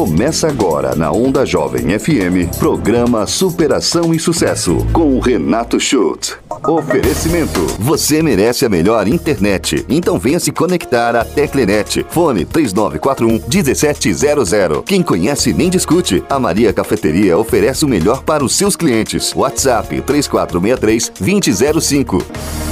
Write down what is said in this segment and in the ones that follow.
Começa agora na Onda Jovem FM, programa Superação e Sucesso, com o Renato Schultz. Oferecimento: Você merece a melhor internet. Então venha se conectar à Teclenet. Fone 3941 1700. Quem conhece nem discute. A Maria Cafeteria oferece o melhor para os seus clientes. WhatsApp 3463 2005.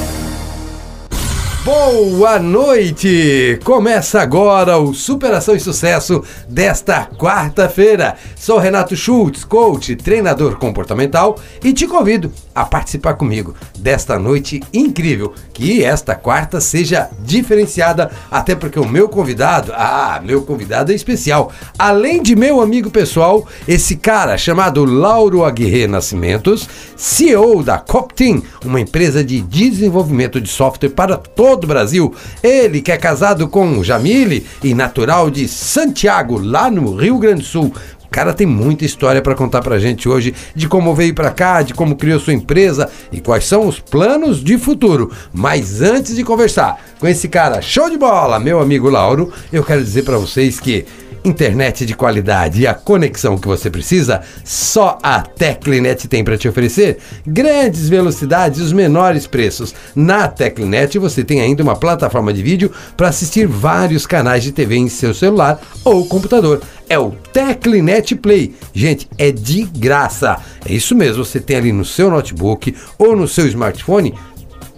Boa noite! Começa agora o Superação e Sucesso desta quarta-feira. Sou Renato Schultz, coach, treinador comportamental e te convido a participar comigo desta noite incrível. Que esta quarta seja diferenciada, até porque o meu convidado, ah, meu convidado é especial. Além de meu amigo pessoal, esse cara chamado Lauro Aguirre Nascimentos, CEO da Coptin, uma empresa de desenvolvimento de software para todo o Brasil. Ele que é casado com Jamile e natural de Santiago, lá no Rio Grande do Sul. O cara tem muita história para contar pra gente hoje de como veio para cá, de como criou sua empresa e quais são os planos de futuro. Mas antes de conversar com esse cara show de bola, meu amigo Lauro, eu quero dizer para vocês que internet de qualidade e a conexão que você precisa, só a Teclinet tem para te oferecer. Grandes velocidades e os menores preços. Na Teclinet você tem ainda uma plataforma de vídeo para assistir vários canais de TV em seu celular ou computador. É o Teclinet Play. Gente, é de graça. É isso mesmo, você tem ali no seu notebook ou no seu smartphone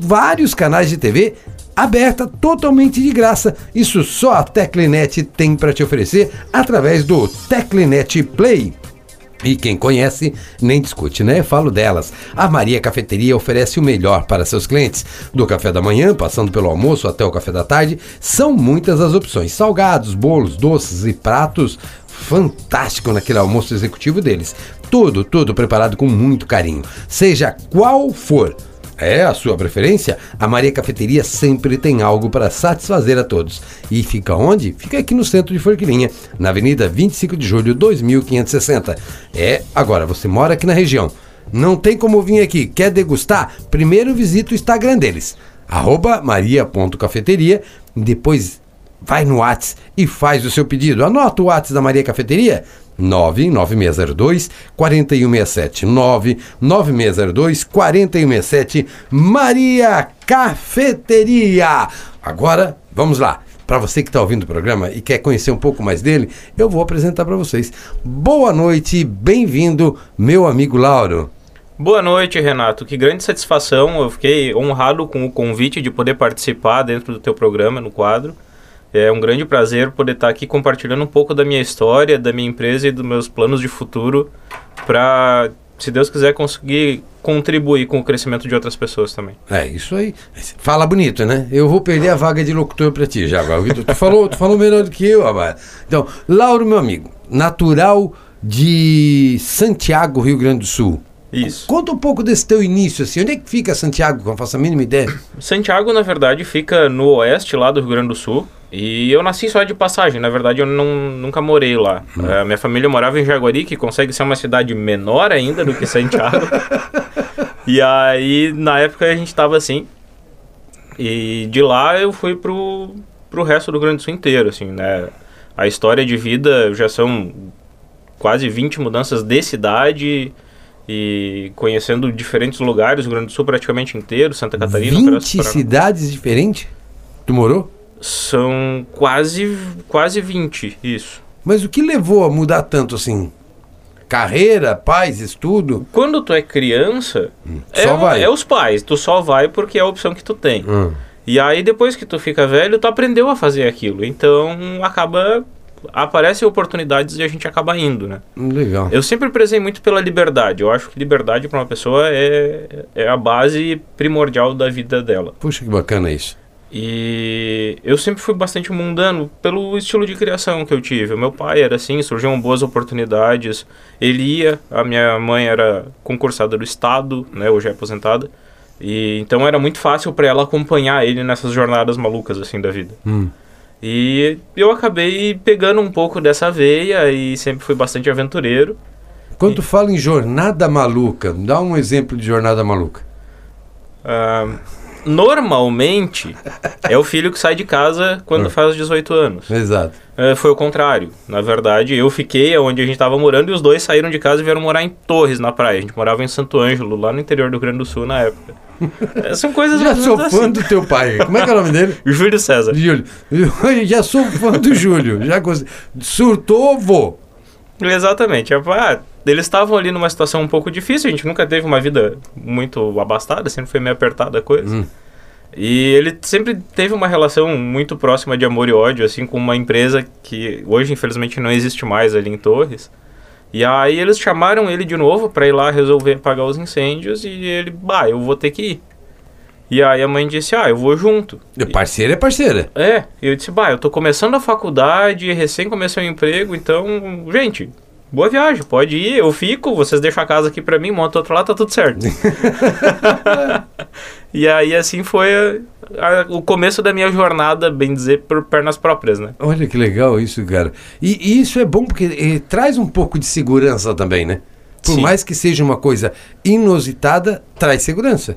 vários canais de TV aberta totalmente de graça. Isso só a Teclinet tem para te oferecer através do Teclinet Play. E quem conhece nem discute, né? Falo delas. A Maria Cafeteria oferece o melhor para seus clientes. Do café da manhã, passando pelo almoço até o café da tarde, são muitas as opções: salgados, bolos, doces e pratos. Fantástico naquele almoço executivo deles. Tudo, tudo preparado com muito carinho. Seja qual for é a sua preferência? A Maria Cafeteria sempre tem algo para satisfazer a todos. E fica onde? Fica aqui no centro de Forquilinha, na Avenida 25 de Julho, 2560. É, agora você mora aqui na região. Não tem como vir aqui, quer degustar? Primeiro visita o Instagram deles, maria.cafeteria, depois vai no Whats e faz o seu pedido. Anota o Whats da Maria Cafeteria, 99602 4167 99602 4167 Maria Cafeteria. Agora, vamos lá. Para você que está ouvindo o programa e quer conhecer um pouco mais dele, eu vou apresentar para vocês. Boa noite, bem-vindo, meu amigo Lauro. Boa noite, Renato. Que grande satisfação. Eu fiquei honrado com o convite de poder participar dentro do teu programa no quadro. É um grande prazer poder estar aqui compartilhando um pouco da minha história, da minha empresa e dos meus planos de futuro para, se Deus quiser, conseguir contribuir com o crescimento de outras pessoas também. É isso aí. Fala bonito, né? Eu vou perder a vaga de locutor para ti já. Tu, tu, falou, tu falou melhor do que eu, rapaz. Então, Lauro, meu amigo, natural de Santiago, Rio Grande do Sul. Isso. Conta um pouco desse teu início, assim. Onde é que fica Santiago, que eu não faço a mínima ideia? Santiago, na verdade, fica no oeste, lá do Rio Grande do Sul. E eu nasci só de passagem, na verdade eu não, nunca morei lá. Hum. Uh, minha família morava em Jaguari, que consegue ser uma cidade menor ainda do que Santiago. e aí, na época, a gente estava assim. E de lá eu fui pro, pro resto do Rio Grande do Sul inteiro, assim, né? A história de vida já são quase 20 mudanças de cidade e conhecendo diferentes lugares, o Rio Grande do Sul praticamente inteiro, Santa Catarina. 20 cidades diferentes? Tu morou? São quase, quase 20, isso. Mas o que levou a mudar tanto assim? Carreira, pais, estudo? Quando tu é criança, hum, é, só vai. é os pais. Tu só vai porque é a opção que tu tem. Hum. E aí, depois que tu fica velho, tu aprendeu a fazer aquilo. Então, acaba aparecem oportunidades e a gente acaba indo, né? Legal. Eu sempre prezei muito pela liberdade. Eu acho que liberdade para uma pessoa é, é a base primordial da vida dela. Puxa, que bacana isso. E eu sempre fui bastante mundano pelo estilo de criação que eu tive. O meu pai era assim, surgiam boas oportunidades. Ele ia, a minha mãe era concursada do estado, né, hoje é aposentada. E então era muito fácil para ela acompanhar ele nessas jornadas malucas assim da vida. Hum. E eu acabei pegando um pouco dessa veia e sempre fui bastante aventureiro. Quando e... tu fala em jornada maluca, dá um exemplo de jornada maluca. Uh, normalmente é o filho que sai de casa quando Hum. faz 18 anos. Exato. É, foi o contrário. Na verdade, eu fiquei onde a gente estava morando e os dois saíram de casa e vieram morar em Torres, na praia. A gente morava em Santo Ângelo, lá no interior do Rio Grande do Sul na época. É, São coisas Já sou menos fã assim. do teu pai. Como é que é o nome dele? Júlio César. Júlio. Eu já sou fã do Júlio. Já cons- Surtou, vou. Exatamente. Ah, eles estavam ali numa situação um pouco difícil, a gente nunca teve uma vida muito abastada, sempre foi meio apertada a coisa. Hum. E ele sempre teve uma relação muito próxima de amor e ódio, assim, com uma empresa que hoje, infelizmente, não existe mais ali em Torres. E aí eles chamaram ele de novo para ir lá resolver apagar os incêndios e ele, bah, eu vou ter que ir. E aí a mãe disse, ah, eu vou junto. Parceira é parceira. É, e eu disse, bah, eu tô começando a faculdade, recém comecei o emprego, então, gente, boa viagem, pode ir, eu fico, vocês deixam a casa aqui pra mim, monta outro lá, tá tudo certo. e aí, assim, foi a- a- o começo da minha jornada, bem dizer, por pernas próprias, né? Olha que legal isso, cara. E, e isso é bom porque eh, traz um pouco de segurança também, né? Por Sim. mais que seja uma coisa inusitada, traz segurança.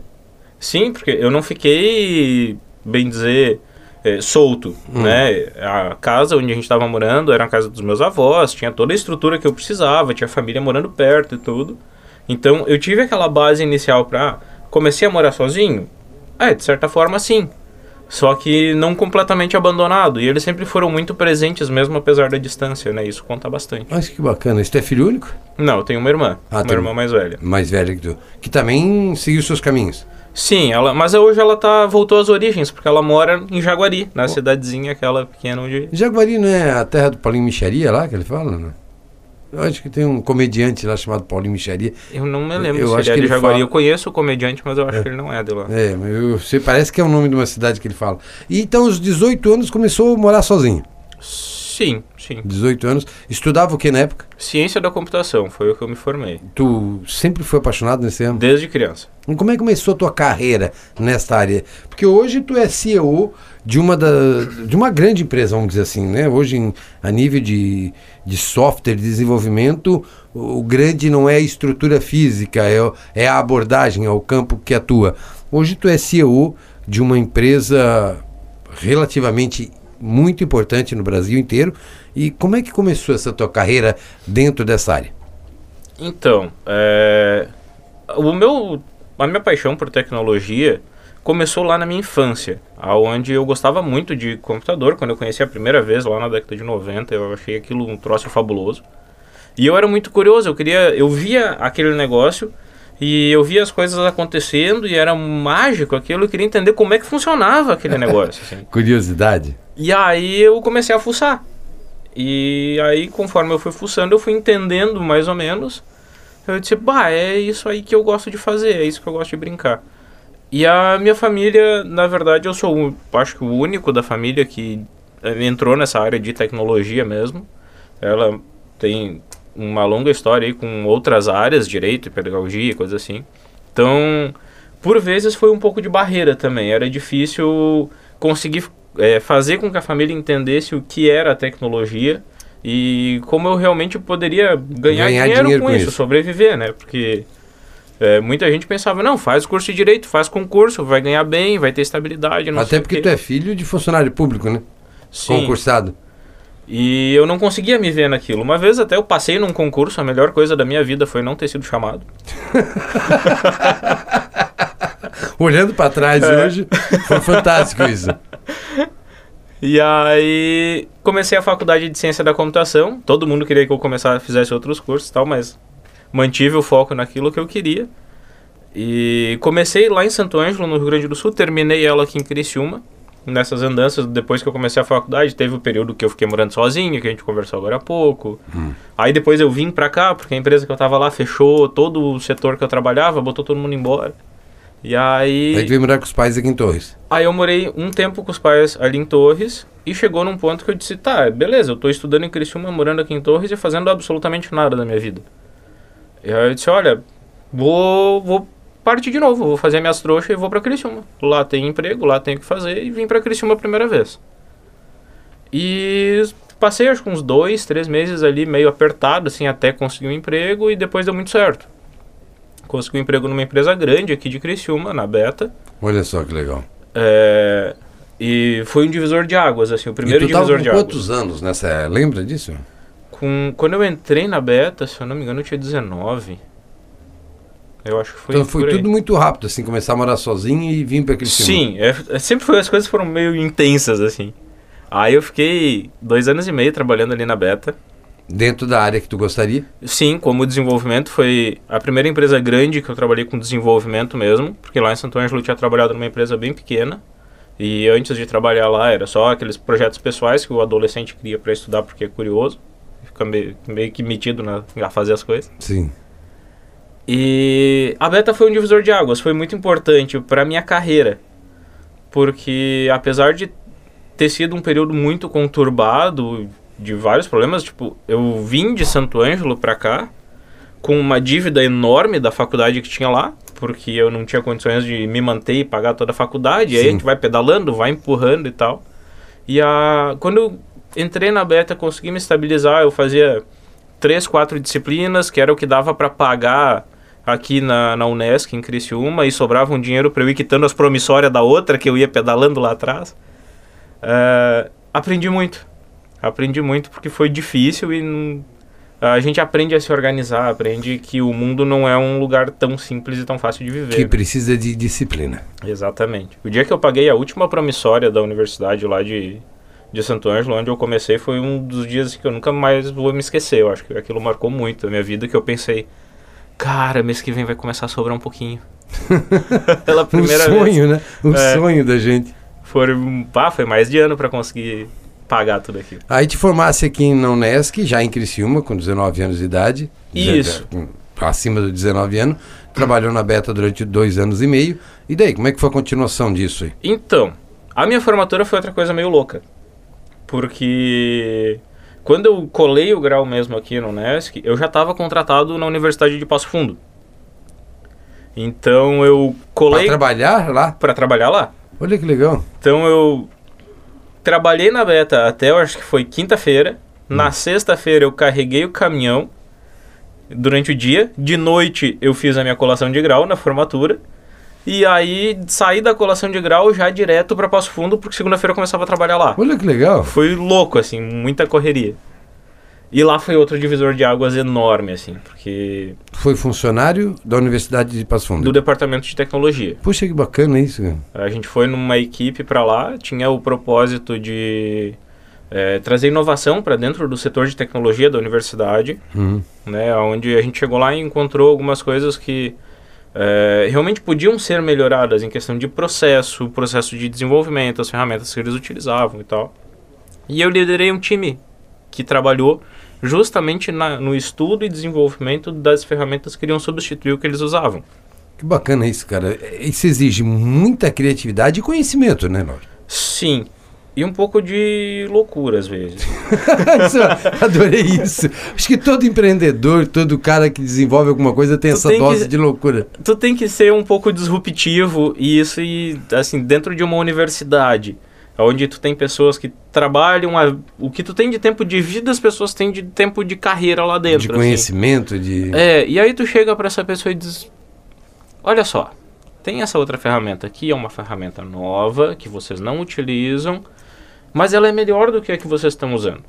Sim, porque eu não fiquei, bem dizer, eh, solto, né? A casa onde a gente estava morando era a casa dos meus avós, tinha toda a estrutura que eu precisava, tinha família morando perto e tudo. Então eu tive aquela base inicial para comecei a morar sozinho. É, de certa forma sim. Só que não completamente abandonado. E eles sempre foram muito presentes, mesmo apesar da distância, né? Isso conta bastante. Olha que bacana. Isso é filho único? Não, eu tenho uma irmã. Ah, uma tem- irmã mais velha. Mais velha que tu. Que também seguiu seus caminhos. Sim, ela, mas hoje ela tá, voltou às origens, porque ela mora em Jaguari, na cidadezinha aquela pequena onde. Jaguari não é a terra do Paulinho Micharia lá que ele fala, né? Eu acho que tem um comediante lá chamado Paulinho Micharia. Eu não me lembro Eu se acho ele é de Jaguari. fala- Eu conheço o comediante, mas eu acho que ele não é de lá. É, mas eu sei, parece que é o nome de uma cidade que ele fala. E então, aos 18 anos, começou a morar sozinho. Sim, sim. 18 anos. Estudava o que na época? Ciência da computação, foi o que eu me formei. Tu sempre foi apaixonado nesse ano? Desde criança. E Como é que começou a tua carreira nesta área? Porque hoje tu é CEO de uma, da, de uma grande empresa, vamos dizer assim, né? Hoje, em- a nível de, de software, de desenvolvimento, o o grande não é a estrutura física, é, é a abordagem, é o campo que atua. Hoje tu é CEO de uma empresa relativamente muito importante no Brasil inteiro. E como é que começou essa tua carreira dentro dessa área? Então, é, o meu, a minha paixão por tecnologia começou lá na minha infância, aonde eu gostava muito de computador. Quando eu conheci a primeira vez, lá na década de 90, eu achei aquilo um troço fabuloso. E eu era muito curioso, eu queria, eu via aquele negócio e eu via as coisas acontecendo e era mágico aquilo, eu queria entender como é que funcionava aquele negócio. assim. Curiosidade. E aí eu comecei a fuçar. E aí, conforme eu fui fuçando, eu fui entendendo mais ou menos. Eu disse, bah, é isso aí que eu gosto de fazer, é isso que eu gosto de brincar. E a minha família, na verdade, eu sou, acho que o único da família que eh, entrou nessa área de tecnologia mesmo. Ela tem uma longa história aí com outras áreas, direito, pedagogia e coisas assim. Então, por vezes foi um pouco de barreira também. Era difícil conseguir é, fazer com que a família entendesse o que era a tecnologia e como eu realmente poderia ganhar, Ganhar dinheiro, dinheiro com, com isso, isso. sobreviver, né? Porque é, muita gente pensava, não, faz curso de direito, faz concurso, vai ganhar bem, vai ter estabilidade, Até porque tu é filho de funcionário público, né? Sim. Concursado. E eu não conseguia me ver naquilo. Uma vez até eu passei num concurso, a melhor coisa da minha vida foi não ter sido chamado. Olhando pra trás É. hoje, foi fantástico isso. E aí comecei a faculdade de ciência da computação. Todo mundo queria que eu começasse, fizesse outros cursos e tal, mas mantive o foco naquilo que eu queria. E comecei lá em Santo Ângelo, no Rio Grande do Sul, terminei ela aqui em Criciúma. Nessas andanças, depois que eu comecei a faculdade, teve o período que eu fiquei morando sozinho, que a gente conversou agora há pouco. Aí depois eu vim pra cá, porque a empresa que eu tava lá fechou todo o setor que eu trabalhava, botou todo mundo embora. E aí. Aí tu veio morar com os pais aqui em Torres. Aí eu morei um tempo com os pais ali em Torres e chegou num ponto que eu disse, tá, beleza, eu tô estudando em Criciúma, morando aqui em Torres e fazendo absolutamente nada da minha vida. E aí eu disse, olha, vou, vou partir de novo, vou fazer minhas trouxas e vou pra Criciúma. Lá tem emprego, lá tem o que fazer e vim pra Criciúma a primeira vez. E passei acho que uns dois, três meses ali meio apertado, assim, até conseguir um emprego e depois deu muito certo. Consegui um emprego numa empresa grande aqui de Criciúma, na Beta. Olha só que legal. É, e foi um divisor de águas, assim, o primeiro divisor com de águas. quantos anos nessa... Lembra disso? Com, quando eu entrei na beta, se eu não me engano, eu tinha 19. Eu acho que foi então foi tudo muito rápido, assim, começar a morar sozinho e vir para aquele Sim, é, é, sempre foi, as coisas foram meio intensas, assim. Aí eu fiquei dois anos e meio trabalhando ali na beta. Dentro da área que tu gostaria? Sim, como desenvolvimento foi a primeira empresa grande que eu trabalhei com desenvolvimento mesmo, porque lá em Santo Ângelo eu tinha trabalhado numa empresa bem pequena. E antes de trabalhar lá era só aqueles projetos pessoais que o adolescente cria para estudar porque é curioso, fica meio, meio que metido na, a fazer as coisas. Sim. E a beta foi um divisor de águas, foi muito importante para minha carreira, porque apesar de ter sido um período muito conturbado, de vários problemas, tipo, eu vim de Santo Ângelo para cá com uma dívida enorme da faculdade que tinha lá, porque eu não tinha condições de me manter e pagar toda a faculdade, e aí a gente vai pedalando, vai empurrando e tal. E a quando eu entrei na beta, consegui me estabilizar, eu fazia três, quatro disciplinas, que era o que dava para pagar aqui na, na Unesc, em Criciúma, e sobrava um dinheiro para eu ir quitando as promissórias da outra, que eu ia pedalando lá atrás. Uh, aprendi muito. Aprendi muito porque foi difícil e não, a gente aprende a se organizar, aprende que o mundo não é um lugar tão simples e tão fácil de viver. Que precisa de disciplina. Exatamente. O dia que eu paguei a última promissória da universidade lá de, de Santo Ângelo, onde eu comecei, foi um dos dias que eu nunca mais vou me esquecer. Eu acho que aquilo marcou muito a minha vida, que eu pensei, cara, mês que vem vai começar a sobrar um pouquinho. Pela primeira um sonho, vez. né? Um é, sonho da gente. Foi, pá, foi mais de ano para conseguir pagar tudo aquilo. Aí te formasse aqui na Unesc, já em Criciúma, com 19 anos de idade. Isso. Acima dos 19 anos. Trabalhou na Beta durante dois anos e meio. E daí, como é que foi a continuação disso aí? Então, a minha formatura foi outra coisa meio louca. Porque quando eu colei o grau mesmo aqui no Unesc, eu já estava contratado na Universidade de Passo Fundo. Então eu colei. Para trabalhar lá? Para trabalhar lá. Olha que legal. Então eu trabalhei na beta até eu acho que foi quinta-feira. Hum. Na sexta-feira eu carreguei o caminhão durante o dia. De noite eu fiz a minha colação de grau na formatura. E aí saí da colação de grau já direto para Passo Fundo, porque segunda-feira eu começava a trabalhar lá. Olha que legal. Foi louco, assim, muita correria. E lá foi outro divisor de águas enorme, assim, porque... Foi funcionário da Universidade de Passo Fundo? Do Departamento de Tecnologia. Puxa, que bacana isso, cara. A gente foi numa equipe para lá, tinha o propósito de é, trazer inovação para dentro do setor de tecnologia da universidade, uhum. né, onde a gente chegou lá e encontrou algumas coisas que é, realmente podiam ser melhoradas em questão de processo, processo de desenvolvimento, as ferramentas que eles utilizavam e tal. E eu liderei um time que trabalhou justamente na, no estudo e desenvolvimento das ferramentas que iriam substituir o que eles usavam. Que bacana isso, cara. Isso exige muita criatividade e conhecimento, né, Laura? Sim. E um pouco de loucura às vezes. adorei isso. Acho que todo empreendedor, todo cara que desenvolve alguma coisa tem tu essa tem dose que, de loucura. Tu tem que ser um pouco disruptivo e isso e assim dentro de uma universidade onde tu tem pessoas que trabalham a, o que tu tem de tempo de vida as pessoas têm de tempo de carreira lá dentro de assim. conhecimento assim. de é e aí tu chega para essa pessoa e diz olha só tem essa outra ferramenta aqui é uma ferramenta nova que vocês não utilizam mas ela é melhor do que a que vocês estão usando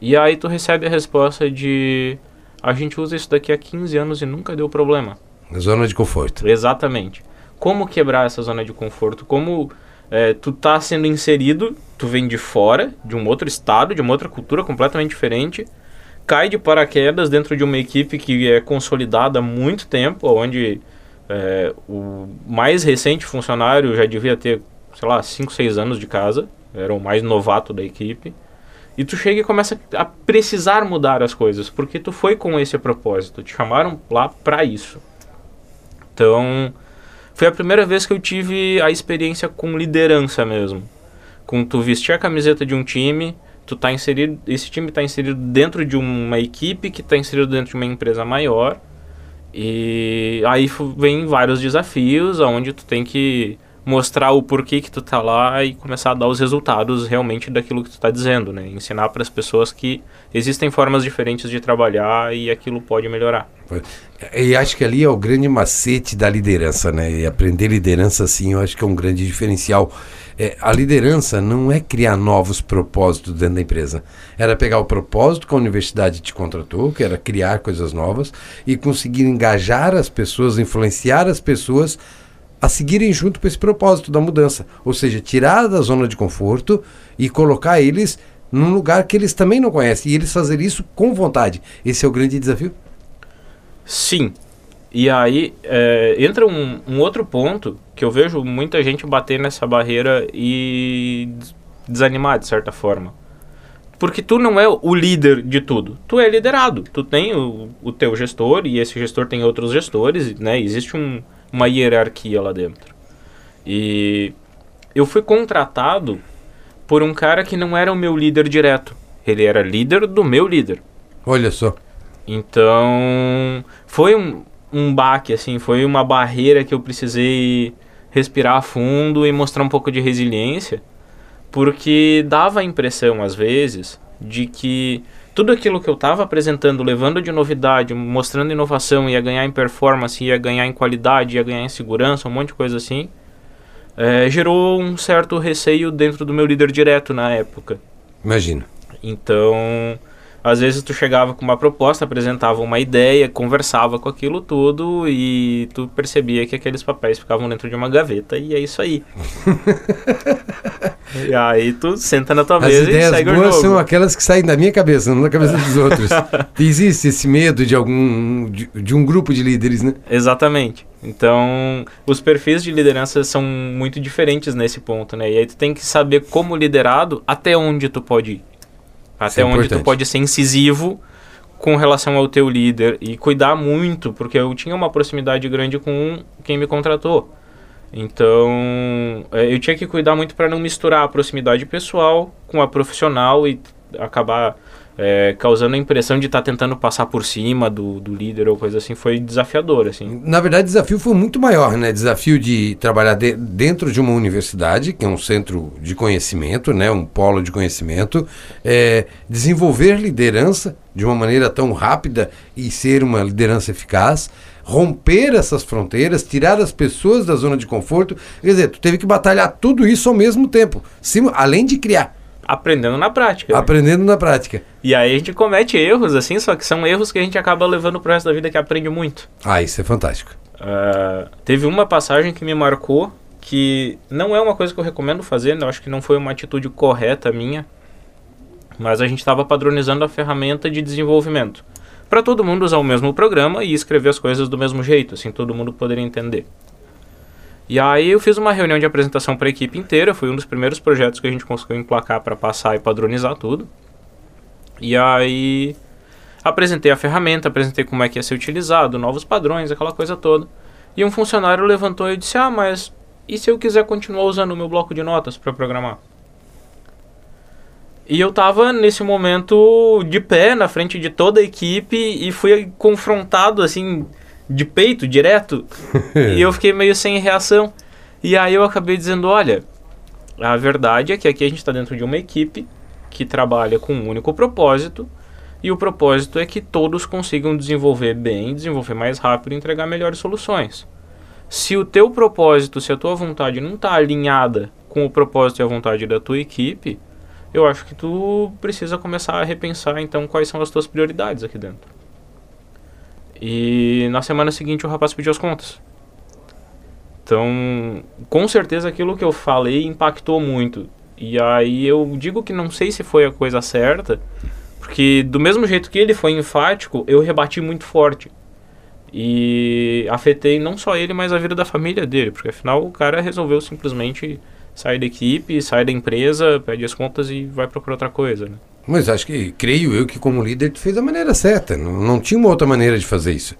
e aí tu recebe a resposta de a gente usa isso daqui há 15 anos e nunca deu problema zona de conforto exatamente como quebrar essa zona de conforto como é, tu tá sendo inserido, tu vem de fora, de um outro estado, de uma outra cultura completamente diferente, cai de paraquedas dentro de uma equipe que é consolidada há muito tempo, onde é, o mais recente funcionário já devia ter, sei lá, 5, 6 anos de casa, era o mais novato da equipe. E tu chega e começa a precisar mudar as coisas, porque tu foi com esse propósito, te chamaram lá para isso. Então, foi a primeira vez que eu tive a experiência com liderança mesmo. Com tu vestir a camiseta de um time, tu tá inserido, esse time está inserido dentro de uma equipe que está inserido dentro de uma empresa maior. E aí vem vários desafios, onde tu tem que mostrar o porquê que tu tá lá e começar a dar os resultados realmente daquilo que tu tá dizendo, né? Ensinar para as pessoas que existem formas diferentes de trabalhar e aquilo pode melhorar. E acho que ali é o grande macete da liderança, né? E aprender liderança, sim, eu acho que é um grande diferencial. É, a liderança não é criar novos propósitos dentro da empresa. Era pegar o propósito que a universidade te contratou, que era criar coisas novas, e conseguir engajar as pessoas, influenciar as pessoas a seguirem junto com esse propósito da mudança. Ou seja, tirar da zona de conforto e colocar eles num lugar que eles também não conhecem. E eles fazer isso com vontade. Esse é o grande desafio? Sim. E aí é, entra um, um, outro ponto que eu vejo muita gente bater nessa barreira e desanimar de certa forma. Porque tu não é o líder de tudo. Tu é liderado. Tu tem o, o teu gestor e esse gestor tem outros gestores, né? Existe um, uma hierarquia lá dentro. E eu fui contratado por um cara que não era o meu líder direto. Ele era líder do meu líder. Olha só. Então, foi um, um baque, assim, foi uma barreira que eu precisei respirar a fundo e mostrar um pouco de resiliência, porque dava a impressão, às vezes, de que tudo aquilo que eu estava apresentando, levando de novidade, mostrando inovação, ia ganhar em performance, ia ganhar em qualidade, ia ganhar em segurança, um monte de coisa assim, é, gerou um certo receio dentro do meu líder direto na época. Imagina. Então, às vezes tu chegava com uma proposta, apresentava uma ideia, conversava com aquilo tudo e tu percebia que aqueles papéis ficavam dentro de uma gaveta e é isso aí. e aí tu senta na tua As mesa ideias e segue boas o jogo. são aquelas que saem da minha cabeça, não da cabeça dos outros. Existe esse medo de algum de, de um grupo de líderes, né? Exatamente. Então, os perfis de liderança são muito diferentes nesse ponto, né? E aí tu tem que saber como liderado até onde tu pode ir. Isso é Até onde tu pode ser incisivo com relação ao teu líder e cuidar muito, porque eu tinha uma proximidade grande com quem me contratou. Então, eh, eu tinha que cuidar muito para não misturar a proximidade pessoal com a profissional e acabar eh, causando a impressão de estar tentando passar por cima do, do líder ou coisa assim. Foi desafiador, assim. Na verdade, o desafio foi muito maior, né? Desafio de trabalhar de- dentro de uma universidade, que é um centro de conhecimento, né? Um polo de conhecimento, é, desenvolver liderança de uma maneira tão rápida e ser uma liderança eficaz, romper essas fronteiras, tirar as pessoas da zona de conforto. Quer dizer, tu teve que batalhar tudo isso ao mesmo tempo, sim, além de criar, Aprendendo na prática. né? aprendendo na prática. E aí a gente comete erros, assim, só que são erros que a gente acaba levando pro resto da vida que aprende muito. Ah, isso é fantástico. Ah, teve uma passagem que me marcou que não é uma coisa que eu recomendo fazer, eu acho que não foi uma atitude correta minha, mas a gente estava padronizando a ferramenta de desenvolvimento para todo mundo usar o mesmo programa e escrever as coisas do mesmo jeito, assim todo mundo poderia entender. E aí eu fiz uma reunião de apresentação para a equipe inteira, foi um dos primeiros projetos que a gente conseguiu emplacar para passar e padronizar tudo. E aí apresentei a ferramenta, apresentei como é que ia ser utilizado, novos padrões, aquela coisa toda. E um funcionário levantou e disse: "Ah, mas e se eu quiser continuar usando o meu bloco de notas para programar?" E eu tava nesse momento de pé na frente de toda a equipe e fui confrontado assim de peito direto. e eu fiquei meio sem reação. E aí eu acabei dizendo, olha, a verdade é que aqui a gente está dentro de uma equipe que trabalha com um único propósito. E o propósito é que todos consigam desenvolver bem, desenvolver mais rápido e entregar melhores soluções. Se o teu propósito, se a tua vontade não está alinhada com o propósito e a vontade da tua equipe, eu acho que tu precisa começar a repensar então quais são as tuas prioridades aqui dentro. E na semana seguinte o rapaz pediu as contas. Então, com certeza aquilo que eu falei impactou muito. E aí eu digo que não sei se foi a coisa certa, porque do mesmo jeito que ele foi enfático, eu rebati muito forte. E afetei não só ele, mas a vida da família dele, porque afinal o cara resolveu simplesmente sair da equipe, sair da empresa, pede as contas e vai procurar outra coisa, né? Mas acho que, creio eu, que como líder tu fez da maneira certa. Não, não tinha uma outra maneira de fazer isso,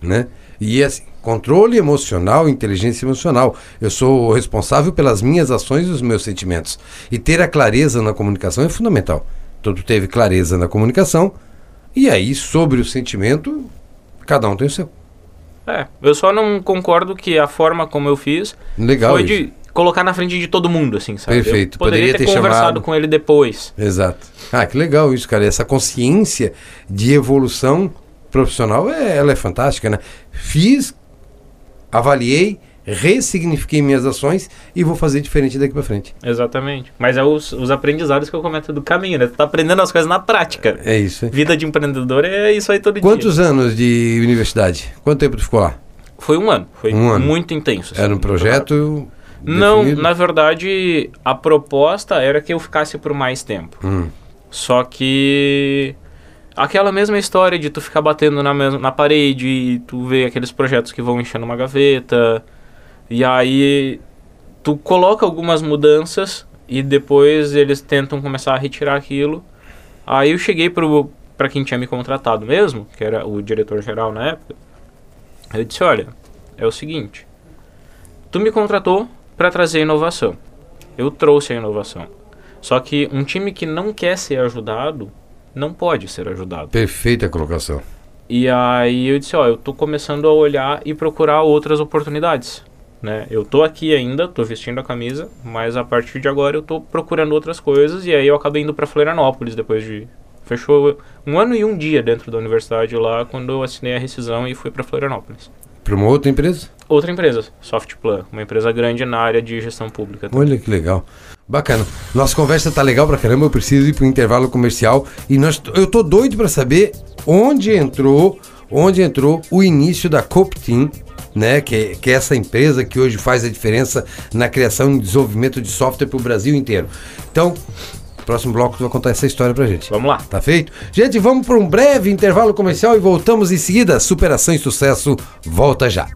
né? E assim, controle emocional, inteligência emocional. Eu sou responsável pelas minhas ações e os meus sentimentos. E ter a clareza na comunicação é fundamental. Então tu teve clareza na comunicação e aí sobre o sentimento, cada um tem o seu. É, eu só não concordo que a forma como eu fiz Legal foi isso. de colocar na frente de todo mundo, assim, sabe? Perfeito. Eu poderia, Poderia ter, ter conversado chamado. com ele depois. Exato. Ah, que legal isso, cara. Essa consciência de evolução profissional, é, ela é fantástica, né? Fiz, avaliei, ressignifiquei minhas ações e vou fazer diferente daqui pra frente. Exatamente. Mas é os, os aprendizados que eu comento do caminho, né? Tu tá aprendendo as coisas na prática. É isso. hein? Vida de empreendedor é isso aí todo dia. Quantos anos de universidade? Quanto tempo tu ficou lá? Foi um ano. Foi Um ano. muito intenso. assim, Era um projeto. Não, definido? na verdade, a proposta era que eu ficasse por mais tempo. Hum, Só que aquela mesma história de tu ficar batendo na, mesma, na parede e tu vê aqueles projetos que vão enchendo uma gaveta. E aí tu coloca algumas mudanças e depois eles tentam começar a retirar aquilo. Aí eu cheguei pro para quem tinha me contratado mesmo, que era o diretor geral na época. Eu disse: "Olha, é o seguinte, tu me contratou para trazer inovação. Eu trouxe a inovação. Só que um time que não quer ser ajudado não pode ser ajudado. perfeita colocação. E aí eu disse, ó, eu tô começando a olhar e procurar outras oportunidades, né? Eu tô aqui ainda, tô vestindo a camisa, mas a partir de agora eu tô procurando outras coisas e aí eu acabei indo para Florianópolis depois de fechou um ano e um dia dentro da universidade lá quando eu assinei a rescisão e fui para Florianópolis. Para uma outra empresa? Outra empresa, Softplan, uma empresa grande na área de gestão pública. Olha que legal. Bacana. Nossa conversa tá legal pra caramba. Eu preciso ir pro intervalo comercial e nós, eu tô doido pra saber onde entrou, onde entrou o início da Copteam, né? Que, que é essa empresa que hoje faz a diferença na criação e desenvolvimento de software pro Brasil inteiro. Então, próximo bloco tu vai contar essa história pra gente. Vamos lá. Tá feito? Gente, vamos para um breve intervalo comercial e voltamos em seguida. Superação e sucesso volta já.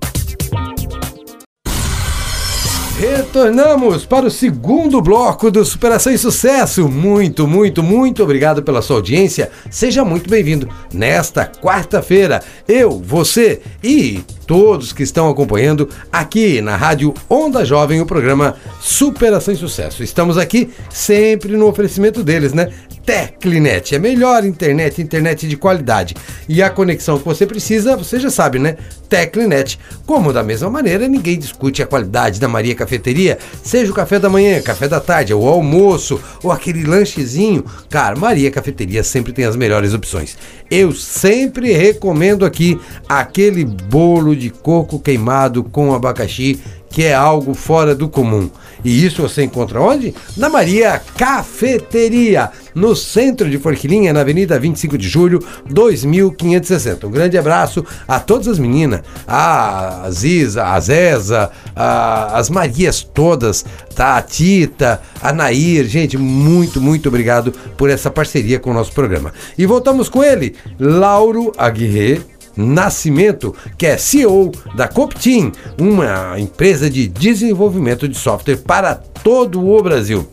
Retornamos para o segundo bloco do Superação e Sucesso. Muito, muito, muito obrigado pela sua audiência. Seja muito bem-vindo. Nesta quarta-feira, eu, você e todos que estão acompanhando aqui na Rádio Onda Jovem o programa Superação e Sucesso. Estamos aqui sempre no oferecimento deles, né? Teclinet, a melhor internet, internet de qualidade. E a conexão que você precisa, você já sabe, né? Teclinet. Como da mesma maneira, ninguém discute a qualidade da Maria Cafeteria, seja o café da manhã, café da tarde, o almoço, ou aquele lanchezinho. Cara, Maria Cafeteria sempre tem as melhores opções. Eu sempre recomendo aqui aquele bolo de coco queimado com abacaxi que é algo fora do comum. E isso você encontra onde? Na Maria Cafeteria, no centro de Forquilinha, na Avenida 25 de Julho, 2560. Um grande abraço a todas as meninas, a Ziza, a Zeza, a- as Marias todas, tá? A Tita, a Nair. Gente, muito, muito obrigado por essa parceria com o nosso programa. E voltamos com ele, Lauro Aguirre. Nascimento, que é CEO da Copteam, uma empresa de desenvolvimento de software para todo o Brasil.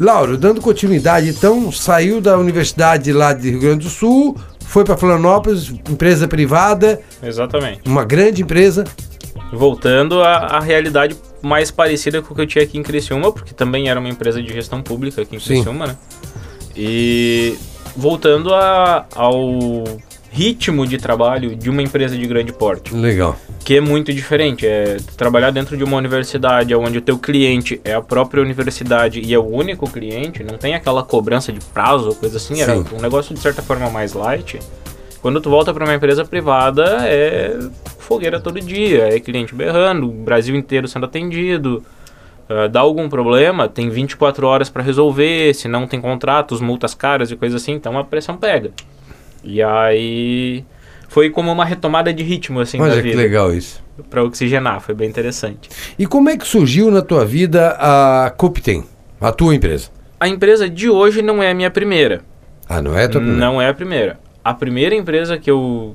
Lauro, dando continuidade, então, saiu da universidade lá de Rio Grande do Sul, foi para Florianópolis, empresa privada, Exatamente. uma grande empresa. Voltando à, à realidade mais parecida com o que eu tinha aqui em Criciúma, porque também era uma empresa de gestão pública aqui em Sim. Criciúma, né? E voltando a- ao ritmo de trabalho de uma empresa de grande porte, Legal. que é muito diferente. É trabalhar dentro de uma universidade onde o teu cliente é a própria universidade e é o único cliente, não tem aquela cobrança de prazo ou coisa assim, era um negócio de certa forma mais light. Quando tu volta para uma empresa privada, é fogueira todo dia, é cliente berrando, o Brasil inteiro sendo atendido. Ah, dá algum problema, tem 24 horas para resolver, se não tem contratos, multas caras e coisa assim, então a pressão pega. E aí foi como uma retomada de ritmo assim da Olha que vida, legal isso. para oxigenar, foi bem interessante. E como é que surgiu na tua vida a Copteam, a tua empresa? A empresa de hoje não é a minha primeira. Ah, não é a tua primeira? Não é a primeira. A primeira empresa que eu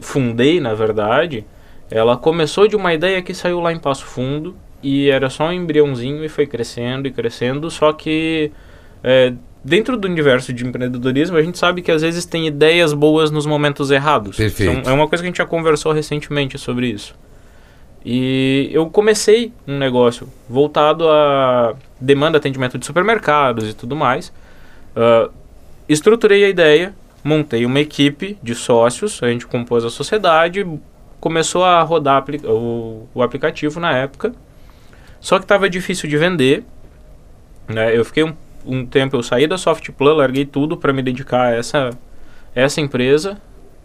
fundei, na verdade, ela começou de uma ideia que saiu lá em Passo Fundo e era só um embriãozinho e foi crescendo e crescendo, só que é, dentro do universo de empreendedorismo a gente sabe que às vezes tem ideias boas nos momentos errados. Perfeito. Então, é uma coisa que a gente já conversou recentemente sobre isso. E eu comecei um negócio voltado a demanda, atendimento de supermercados e tudo mais. Ah, estruturei a ideia, montei uma equipe de sócios, a gente compôs a sociedade, começou a rodar o, o aplicativo na época. Só que estava difícil de vender. Né? Eu fiquei um, um tempo, eu saí da Softplan, larguei tudo para me dedicar a essa, essa empresa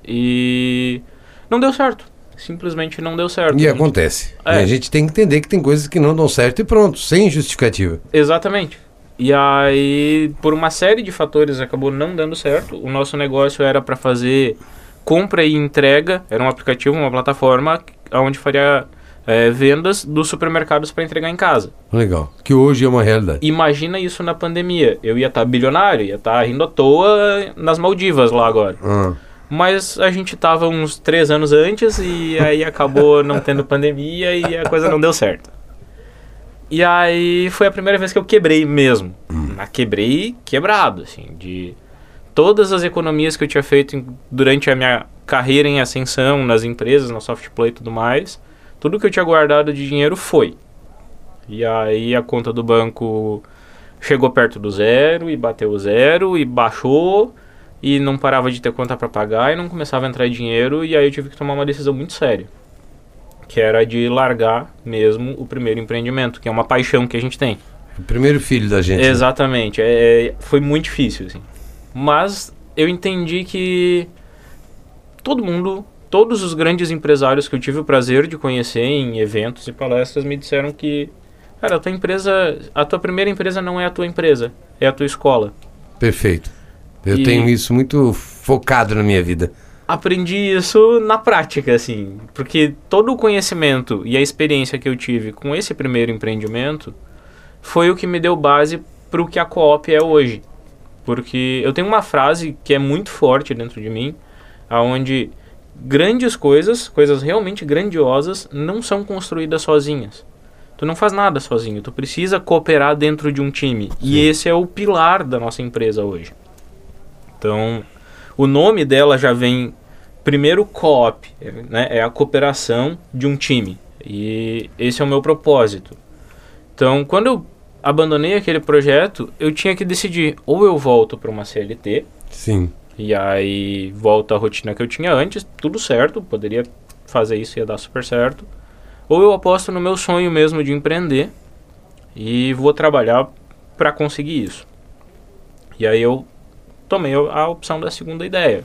e não deu certo. Simplesmente não deu certo. E acontece. É. E a gente tem que entender que tem coisas que não dão certo e pronto, sem justificativa. Exatamente. E aí, por uma série de fatores, acabou não dando certo. O nosso negócio era para fazer compra e entrega. Era um aplicativo, uma plataforma onde faria é, vendas dos supermercados para entregar em casa. Legal. Que hoje é uma realidade. Imagina isso na pandemia. Eu ia estar bilionário, ia estar rindo à toa nas Maldivas lá agora. Ah, Mas a gente tava uns três anos antes e aí acabou não tendo pandemia e a coisa não deu certo. E aí foi a primeira vez que eu quebrei mesmo. Mas quebrei quebrado, assim, de todas as economias que eu tinha feito em- durante a minha carreira em ascensão, nas empresas, na Softplay e tudo mais, tudo que eu tinha guardado de dinheiro foi. E aí a conta do banco chegou perto do zero e bateu o zero e baixou e não parava de ter conta para pagar e não começava a entrar dinheiro e aí eu tive que tomar uma decisão muito séria, que era de largar mesmo o primeiro empreendimento, que é uma paixão que a gente tem. o primeiro filho da gente. né? Exatamente, é, é- foi muito difícil assim. Mas eu entendi que todo mundo, todos os grandes empresários que eu tive o prazer de conhecer em eventos e palestras me disseram que cara, a tua empresa, a tua primeira empresa não é a tua empresa, é a tua escola. Perfeito. Eu E- tenho isso muito focado na minha vida. aprendi isso na prática, assim, porque todo o conhecimento e a experiência que eu tive com esse primeiro empreendimento foi o que me deu base para o que a Coop é hoje. Porque eu tenho uma frase que é muito forte dentro de mim, aonde grandes coisas, coisas realmente grandiosas, não são construídas sozinhas. Tu não faz nada sozinho, tu precisa cooperar dentro de um time. E esse é o pilar da nossa empresa hoje. Então, o nome dela já vem primeiro co-op, é, né? É a cooperação de um time. E esse é o meu propósito. Então, quando eu abandonei aquele projeto, eu tinha que decidir ou eu volto para uma CLT Sim. E aí volto à rotina que eu tinha antes, tudo certo, poderia fazer isso ia dar super certo. Ou eu aposto no meu sonho mesmo de empreender e vou trabalhar para conseguir isso. E aí eu tomei a opção da segunda ideia.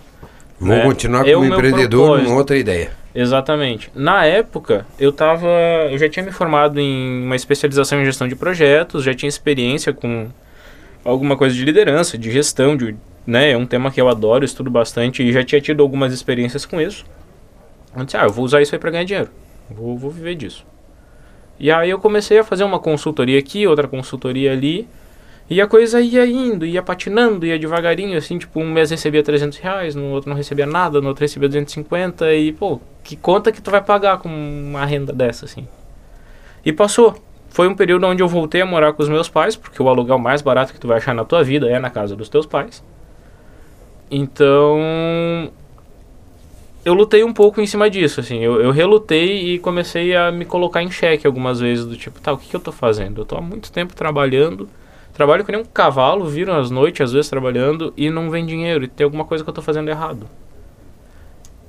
Vou né? continuar É como empreendedor numa outra ideia. Exatamente. Na época, eu tava, eu já tinha me formado em uma especialização em gestão de projetos, já tinha experiência com alguma coisa de liderança, de gestão, de, né, é um tema que eu adoro, estudo bastante e já tinha tido algumas experiências com isso. Eu disse, ah, eu vou usar isso aí para ganhar dinheiro. Vou, vou viver disso. E aí eu comecei a fazer uma consultoria aqui, outra consultoria ali. E a coisa ia indo, ia patinando, ia devagarinho, assim, tipo, um mês recebia 300 reais, no outro não recebia nada, no outro recebia 250, e, pô, que conta que tu vai pagar com uma renda dessa, assim? E passou. Foi um período onde eu voltei a morar com os meus pais, porque o aluguel mais barato que tu vai achar na tua vida é na casa dos teus pais. Então, eu lutei um pouco em cima disso, assim, eu, eu relutei e comecei a me colocar em xeque algumas vezes, do tipo, tá, o que, que eu tô fazendo? Eu tô há muito tempo trabalhando, trabalho que nem um cavalo, viram as noites, às vezes, trabalhando, e não vem dinheiro, e tem alguma coisa que eu tô fazendo errado.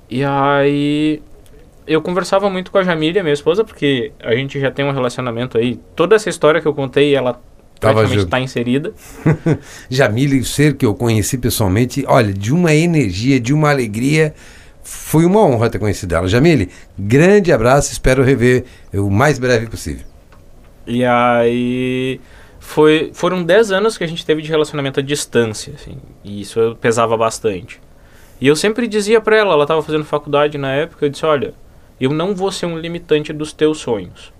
E aí, eu conversava muito com a Jamília, minha esposa, porque a gente já tem um relacionamento aí, toda essa história que eu contei, ela praticamente está inserida. Jamile, o ser que eu conheci pessoalmente, olha, de uma energia, de uma alegria. Foi uma honra ter conhecido ela. Jamile, grande abraço, espero rever o mais breve possível. E aí foi, foram 10 anos que a gente teve de relacionamento à distância, assim, e isso pesava bastante. E eu sempre dizia pra ela, ela estava fazendo faculdade na época, eu disse, olha, eu não vou ser um limitante dos teus sonhos.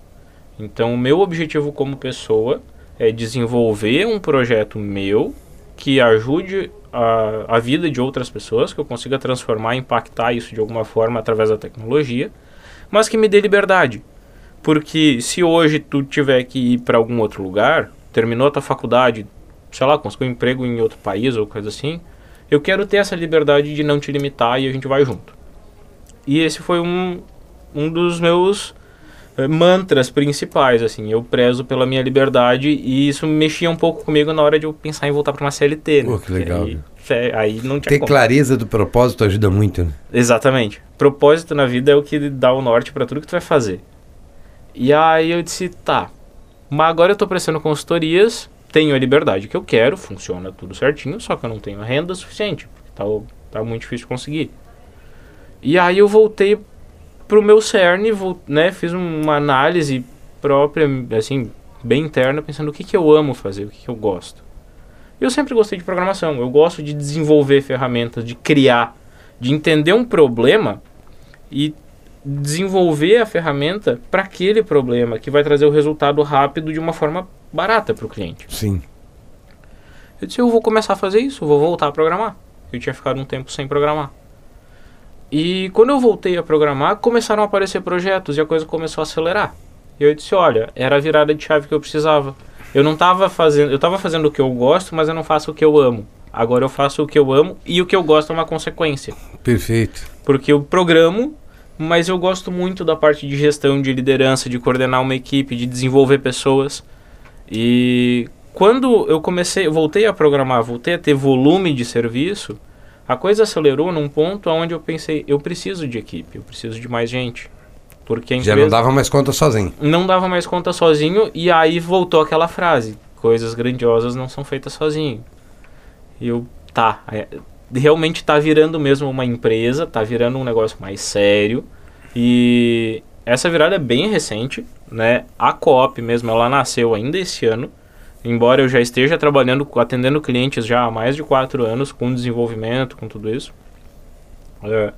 Então, o meu objetivo como pessoa é desenvolver um projeto meu que ajude a, a vida de outras pessoas, que eu consiga transformar, impactar isso de alguma forma através da tecnologia, mas que me dê liberdade. Porque se hoje tu tiver que ir para algum outro lugar, terminou a tua faculdade, sei lá, conseguiu um emprego em outro país ou coisa assim, eu quero ter essa liberdade de não te limitar e a gente vai junto. E esse foi um, um dos meus mantras principais, assim, eu prezo pela minha liberdade e isso mexia um pouco comigo na hora de eu pensar em voltar para uma CLT, né? Pô, que legal, Aí, aí não tinha Ter como. clareza do propósito ajuda muito, né? Exatamente. Propósito na vida é o que dá o norte para tudo que tu vai fazer. E aí eu disse, tá, Mas agora eu estou prestando consultorias, tenho a liberdade que eu quero, funciona tudo certinho, só que eu não tenho renda suficiente, tá, tá muito difícil de conseguir. E aí eu voltei pro meu CERN, vou, né, fiz uma análise própria, assim, bem interna, pensando o que, que eu amo fazer, o que, que eu gosto. Eu sempre gostei de programação, eu gosto de desenvolver ferramentas, de criar, de entender um problema e desenvolver a ferramenta para aquele problema que vai trazer o resultado rápido de uma forma barata para o cliente. Sim. Eu disse, eu vou começar a fazer isso, vou voltar a programar. Eu tinha ficado um tempo sem programar. E quando eu voltei a programar, começaram a aparecer projetos e a coisa começou a acelerar. E eu disse, olha, era a virada de chave que eu precisava. Eu não estava fazendo, eu estava fazendo o que eu gosto, mas eu não faço o que eu amo. Agora eu faço o que eu amo e o que eu gosto é uma consequência. Perfeito. Porque eu programo, mas eu gosto muito da parte de gestão, de liderança, de coordenar uma equipe, de desenvolver pessoas. E quando eu comecei, eu voltei a programar, voltei a ter volume de serviço, a coisa acelerou num ponto onde eu pensei, eu preciso de equipe, eu preciso de mais gente. Porque Já não dava mais conta sozinho. Não dava mais conta sozinho e aí voltou aquela frase: coisas grandiosas não são feitas sozinho. E eu, tá, é, realmente tá virando mesmo uma empresa, tá virando um negócio mais sério. E essa virada é bem recente, né? A Coop mesmo, ela nasceu ainda esse ano. Embora eu já esteja trabalhando, atendendo clientes já há mais de quatro anos, com desenvolvimento, com tudo isso. É,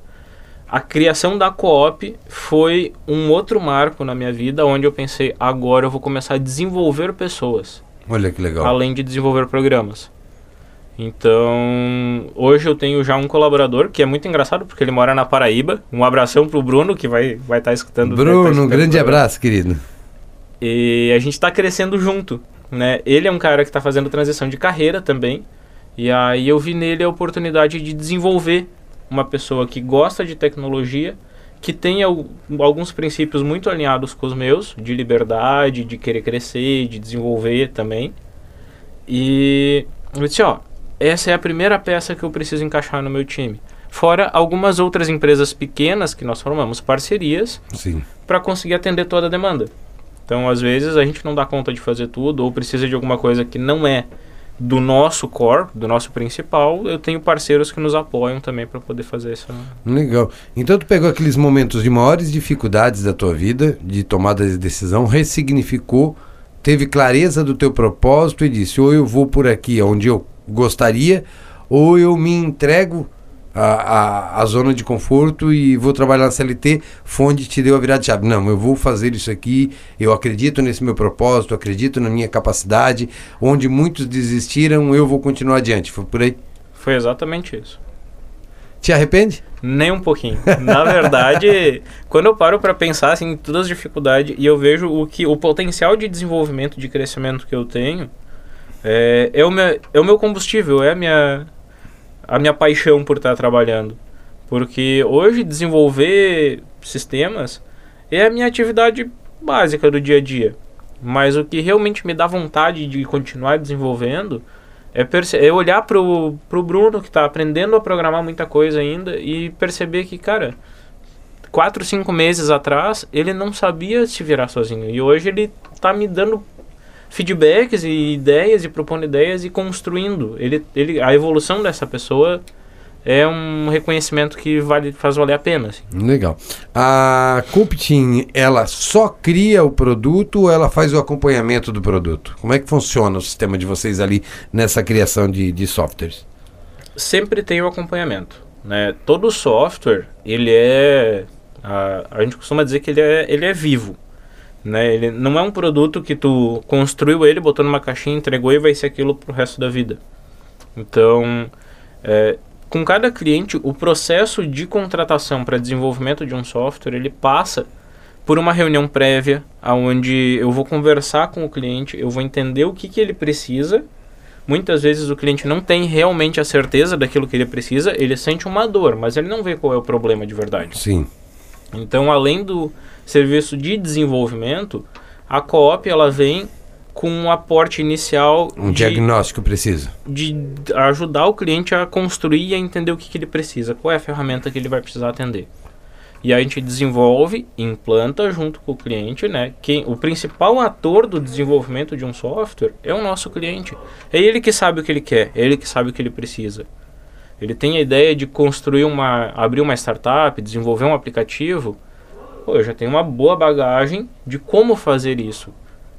a criação da Coop foi um outro marco na minha vida, onde eu pensei, agora eu vou começar a desenvolver pessoas. Olha que legal. Além de desenvolver programas. Então, hoje eu tenho já um colaborador que é muito engraçado porque ele mora na Paraíba. Um abração pro Bruno que vai vai estar tá escutando. Bruno, tá um grande abraço, querido. E a gente está crescendo junto, né? Ele é um cara que está fazendo transição de carreira também. E aí eu vi nele a oportunidade de desenvolver uma pessoa que gosta de tecnologia, que tem alguns princípios muito alinhados com os meus, de liberdade, de querer crescer, de desenvolver também. E eu disse, ó, essa é a primeira peça que eu preciso encaixar no meu time. Fora algumas outras empresas pequenas que nós formamos parcerias para conseguir atender toda a demanda. Então, às vezes, a gente não dá conta de fazer tudo ou precisa de alguma coisa que não é do nosso core, do nosso principal, eu tenho parceiros que nos apoiam também para poder fazer isso. Legal. Então tu pegou aqueles momentos de maiores dificuldades da tua vida, de tomada de decisão, ressignificou, teve clareza do teu propósito e disse: ou eu vou por aqui onde eu gostaria, ou eu me entrego a, a, a, zona de conforto e vou trabalhar na CLT, Fonte te deu a virada de chave. Não, eu vou fazer isso aqui, eu acredito nesse meu propósito, acredito na minha capacidade. Onde muitos desistiram, eu vou continuar adiante. Foi por aí? Foi exatamente isso. Te arrepende? Nem um pouquinho. Na verdade, quando eu paro para pensar assim, em todas as dificuldades e eu vejo o que o potencial de desenvolvimento, de crescimento que eu tenho, é, é, o, meu, é o meu combustível, é a minha, a minha paixão por estar trabalhando. Porque hoje desenvolver sistemas é a minha atividade básica do dia a dia. Mas o que realmente me dá vontade de continuar desenvolvendo é, é olhar para o Bruno que está aprendendo a programar muita coisa ainda e perceber que, cara, quatro, cinco meses atrás ele não sabia se virar sozinho. E hoje ele está me dando feedbacks e ideias e propondo ideias e construindo. Ele, ele, a evolução dessa pessoa é um reconhecimento que vale, faz valer a pena. Assim. Legal. A Cuptin, ela só cria o produto ou ela faz o acompanhamento do produto? Como é que funciona o sistema de vocês ali nessa criação de, de softwares? Sempre tem o acompanhamento. Né? Todo software, ele é... A, a gente costuma dizer que ele é, ele é vivo. Né? Ele não é um produto que tu construiu ele, botou numa caixinha, entregou e vai ser aquilo pro resto da vida. Então, é, com cada cliente, o processo de contratação para desenvolvimento de um software, ele passa por uma reunião prévia, onde eu vou conversar com o cliente, eu vou entender o que, que ele precisa. Muitas vezes o cliente não tem realmente a certeza daquilo que ele precisa, ele sente uma dor, mas ele não vê qual é o problema de verdade. Sim. Então, além do serviço de desenvolvimento, a Coop ela vem com um aporte inicial um de, diagnóstico preciso de ajudar o cliente a construir e a entender o que, que ele precisa, qual é a ferramenta que ele vai precisar atender. E a gente desenvolve, implanta junto com o cliente, né? Quem, o principal ator do desenvolvimento de um software é o nosso cliente. É ele que sabe o que ele quer, é ele que sabe o que ele precisa. Ele tem a ideia de construir uma, abrir uma startup, desenvolver um aplicativo. Pô, eu já tenho uma boa bagagem de como fazer isso.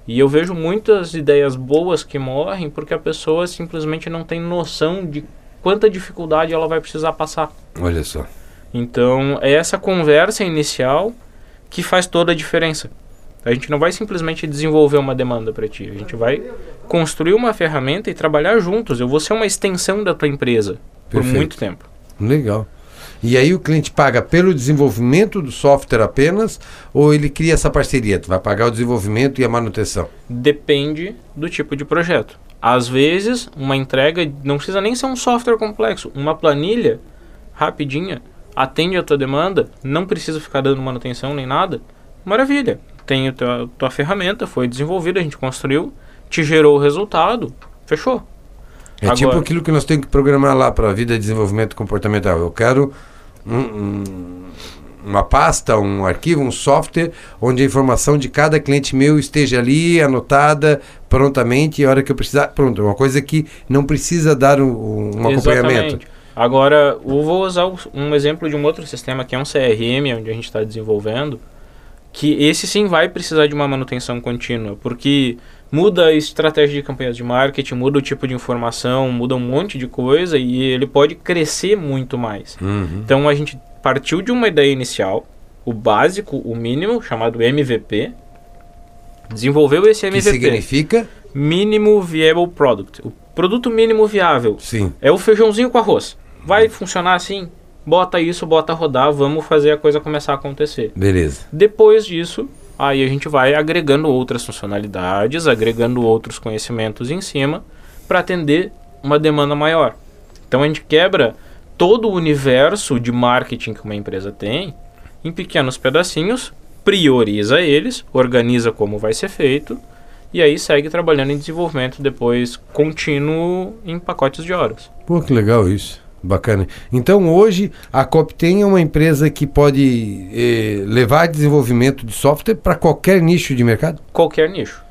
E eu vejo muitas ideias boas que morrem porque a pessoa simplesmente não tem noção de quanta dificuldade ela vai precisar passar. Olha só. Então, é essa conversa inicial que faz toda a diferença. A gente não vai simplesmente desenvolver uma demanda para ti, a gente vai construir uma ferramenta e trabalhar juntos. Eu vou ser uma extensão da tua empresa por Perfeito. muito tempo. Legal. E aí o cliente paga pelo desenvolvimento do software apenas ou ele cria essa parceria? Tu vai pagar o desenvolvimento e a manutenção? Depende do tipo de projeto. Às vezes, uma entrega não precisa nem ser um software complexo, uma planilha rapidinha atende a tua demanda, não precisa ficar dando manutenção nem nada. Maravilha. Tem a tua, tua ferramenta, foi desenvolvida, a gente construiu, te gerou o resultado, fechou. É Agora- tipo aquilo que nós temos que programar lá para a vida de desenvolvimento comportamental. Eu quero um- um- uma pasta, um arquivo, um software onde a informação de cada cliente meu esteja ali anotada prontamente e a hora que eu precisar. Pronto, uma coisa que não precisa dar um, um acompanhamento. Exatamente. Agora, eu vou usar um exemplo de um outro sistema que é um CRM, onde a gente está desenvolvendo, que esse sim vai precisar de uma manutenção contínua, porque muda a estratégia de campanhas de marketing, muda o tipo de informação, muda um monte de coisa e ele pode crescer muito mais. Uhum. Então a gente partiu de uma ideia inicial, o básico, o mínimo, chamado MVP, desenvolveu esse Que MVP, significa? Mínimo Viable Product, o produto mínimo viável. Sim. É o feijãozinho com arroz. Vai funcionar assim? Bota isso, bota rodar, vamos fazer a coisa começar a acontecer. Beleza. Depois disso, aí a gente vai agregando outras funcionalidades, agregando outros conhecimentos em cima para atender uma demanda maior. Então a gente quebra todo o universo de marketing que uma empresa tem em pequenos pedacinhos, prioriza eles, organiza como vai ser feito e aí segue trabalhando em desenvolvimento depois contínuo em pacotes de horas. Pô, que legal isso. Bacana. Então hoje a Coptem é uma empresa que pode eh, levar desenvolvimento de software para qualquer nicho de mercado? Qualquer nicho.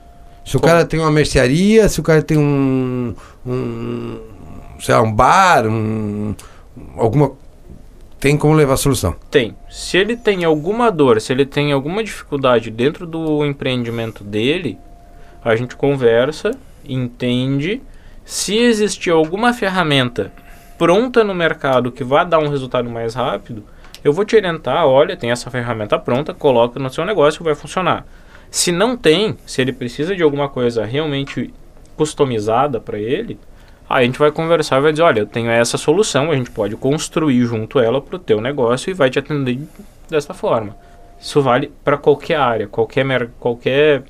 Se o cara tem uma mercearia, se o cara tem um, um sei lá, um bar, um, alguma tem como levar a solução. Tem. Se ele tem alguma dor, se ele tem alguma dificuldade dentro do empreendimento dele, a gente conversa, entende. Se existir alguma ferramenta pronta no mercado que vá dar um resultado mais rápido, eu vou te orientar, olha, tem essa ferramenta pronta, coloca no seu negócio que vai funcionar. Se não tem, se ele precisa de alguma coisa realmente customizada para ele, aí a gente vai conversar e vai dizer, olha, eu tenho essa solução, a gente pode construir junto ela para o teu negócio e vai te atender dessa forma. Isso vale para qualquer área, qualquer qualquer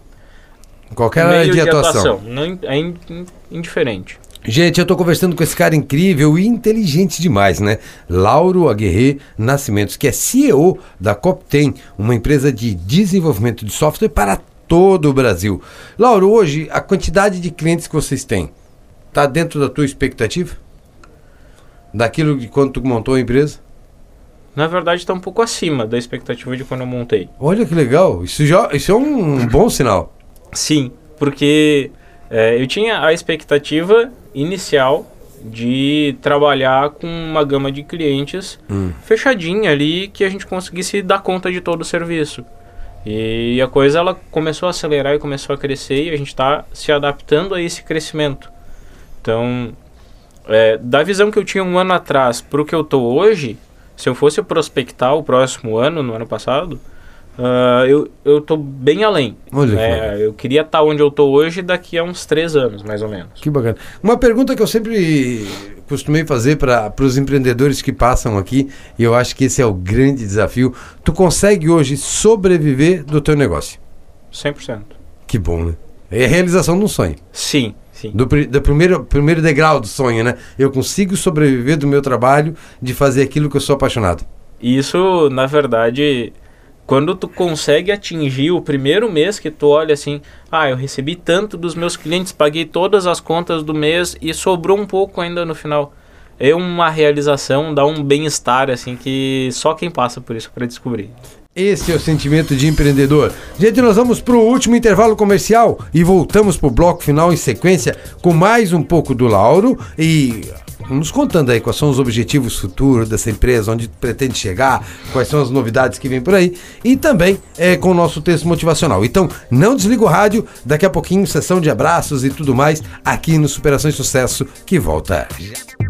Qualquer área meio de atuação. Não, in- é in- in- indiferente. Gente, eu estou conversando com esse cara incrível e inteligente demais, né? Lauro Aguerre Nascimentos, que é CEO da Coptem, uma empresa de desenvolvimento de software para todo o Brasil. Lauro, hoje a quantidade de clientes que vocês têm está dentro da tua expectativa? Daquilo de quando tu montou a empresa? Na verdade, está um pouco acima da expectativa de quando eu montei. Olha que legal, isso, já, isso é um bom sinal. Sim, porque é, eu tinha a expectativa inicial de trabalhar com uma gama de clientes Hum. fechadinha ali que a gente conseguisse dar conta de todo o serviço. E a coisa ela começou a acelerar e começou a crescer e a gente está se adaptando a esse crescimento. Então, é, da visão que eu tinha um ano atrás para o que eu estou hoje, se eu fosse prospectar o próximo ano, no ano passado, ah, eu, eu tô bem além. Olha que É, legal. eu queria estar onde eu tô hoje daqui a uns três anos, mais ou menos. Que bacana. Uma pergunta que eu sempre costumei fazer para os empreendedores que passam aqui, e eu acho que esse é o grande desafio. Tu consegue hoje sobreviver do teu negócio? 100%. Que bom, né? É a realização de um sonho. Sim, sim. Do, do primeiro, primeiro degrau do sonho, né? Eu consigo sobreviver do meu trabalho de fazer aquilo que eu sou apaixonado. Isso, na verdade, quando tu consegue atingir o primeiro mês que tu olha assim, ah, eu recebi tanto dos meus clientes, paguei todas as contas do mês e sobrou um pouco ainda no final. é uma realização, dá um bem-estar assim que só quem passa por isso para descobrir. Esse é o sentimento de empreendedor. Gente, nós vamos para o último intervalo comercial e voltamos para o bloco final em sequência com mais um pouco do Lauro e nos contando aí quais são os objetivos futuros dessa empresa, onde pretende chegar, quais são as novidades que vem por aí e também é, com o nosso texto motivacional. Então, não desliga o rádio, daqui a pouquinho sessão de abraços e tudo mais aqui no Superação e Sucesso que volta já.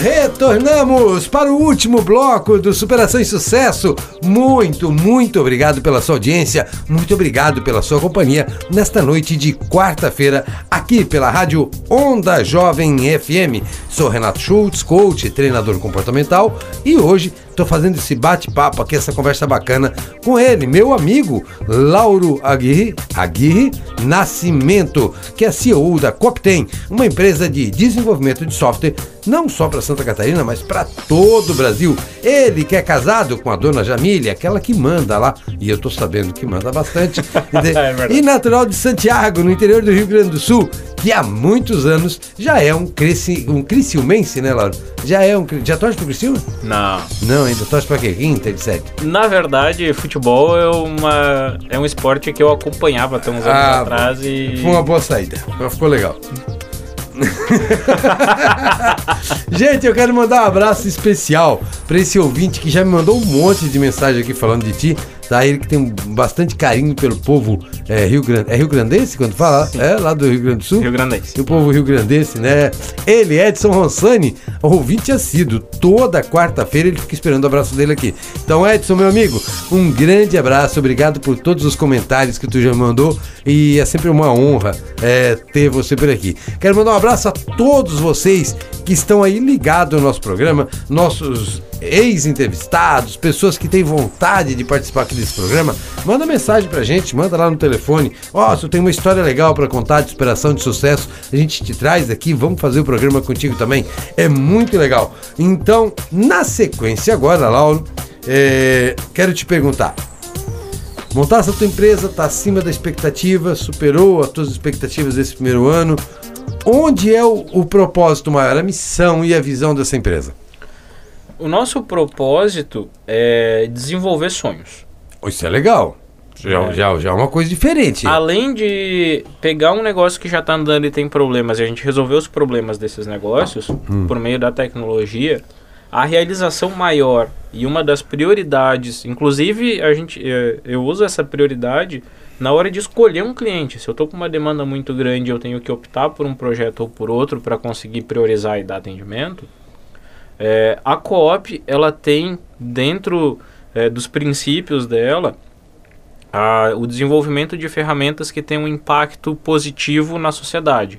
Retornamos para o último bloco do Superação e Sucesso. Muito, muito obrigado pela sua audiência, muito obrigado pela sua companhia nesta noite de quarta-feira, aqui pela Rádio Onda Jovem FM. Sou Renato Schultz, coach, treinador comportamental, e hoje estou fazendo esse bate-papo aqui, essa conversa bacana com ele, meu amigo Lauro Aguirre, Aguirre Nascimento, que é CEO da Coptem, uma empresa de desenvolvimento de software não só para Santa Catarina, mas para todo o Brasil. Ele que é casado com a dona Jamília, aquela que manda lá, e eu estou sabendo que manda bastante, é e natural de Santiago, no interior do Rio Grande do Sul, que há muitos anos já é um, cresci, um criciumense, né, Lauro? Já é um. Já torce pro Criciúma? Não. Não, ainda torce pra quê? Inter, etc. Na verdade, futebol é, uma, é um esporte que eu acompanhava até uns anos ah, atrás e. Foi uma boa saída. Ficou legal. Gente, eu quero mandar um abraço especial para esse ouvinte que já me mandou um monte de mensagem aqui falando de ti tá? Ele que tem bastante carinho pelo povo é, Rio Grande. É Rio Grandense quando fala? Sim. É, lá do Rio Grande do Sul? Rio Grandense. O povo Rio Grandense, né? Ele, Edson Ronsani, ouvinte assíduo. Toda quarta-feira ele fica esperando o abraço dele aqui. Então, Edson, meu amigo, um grande abraço. Obrigado por todos os comentários que tu já mandou. E é sempre uma honra é, ter você por aqui. Quero mandar um abraço a todos vocês que estão aí ligados ao nosso programa, nossos ex-entrevistados, pessoas que têm vontade de participar aqui desse programa, manda mensagem pra gente, manda lá no telefone. Ó, oh, se tenho uma história legal para contar de superação, de sucesso, a gente te traz aqui, vamos fazer o programa contigo também. É muito legal. Então, na sequência agora, Lauro, é, quero te perguntar. Montar essa tua empresa está acima da expectativa, superou as tuas expectativas desse primeiro ano. Onde é o, o propósito maior, a missão e a visão dessa empresa? O nosso propósito é desenvolver sonhos. Isso é legal. Já é. Já, já é uma coisa diferente. Além de pegar um negócio que já está andando e tem problemas e a gente resolver os problemas desses negócios hum. por meio da tecnologia, a realização maior e uma das prioridades, inclusive a gente, é, eu uso essa prioridade na hora de escolher um cliente. Se eu estou com uma demanda muito grande, eu tenho que optar por um projeto ou por outro para conseguir priorizar e dar atendimento. É, a Coop, ela tem dentro é, dos princípios dela a, o desenvolvimento de ferramentas que têm um impacto positivo na sociedade.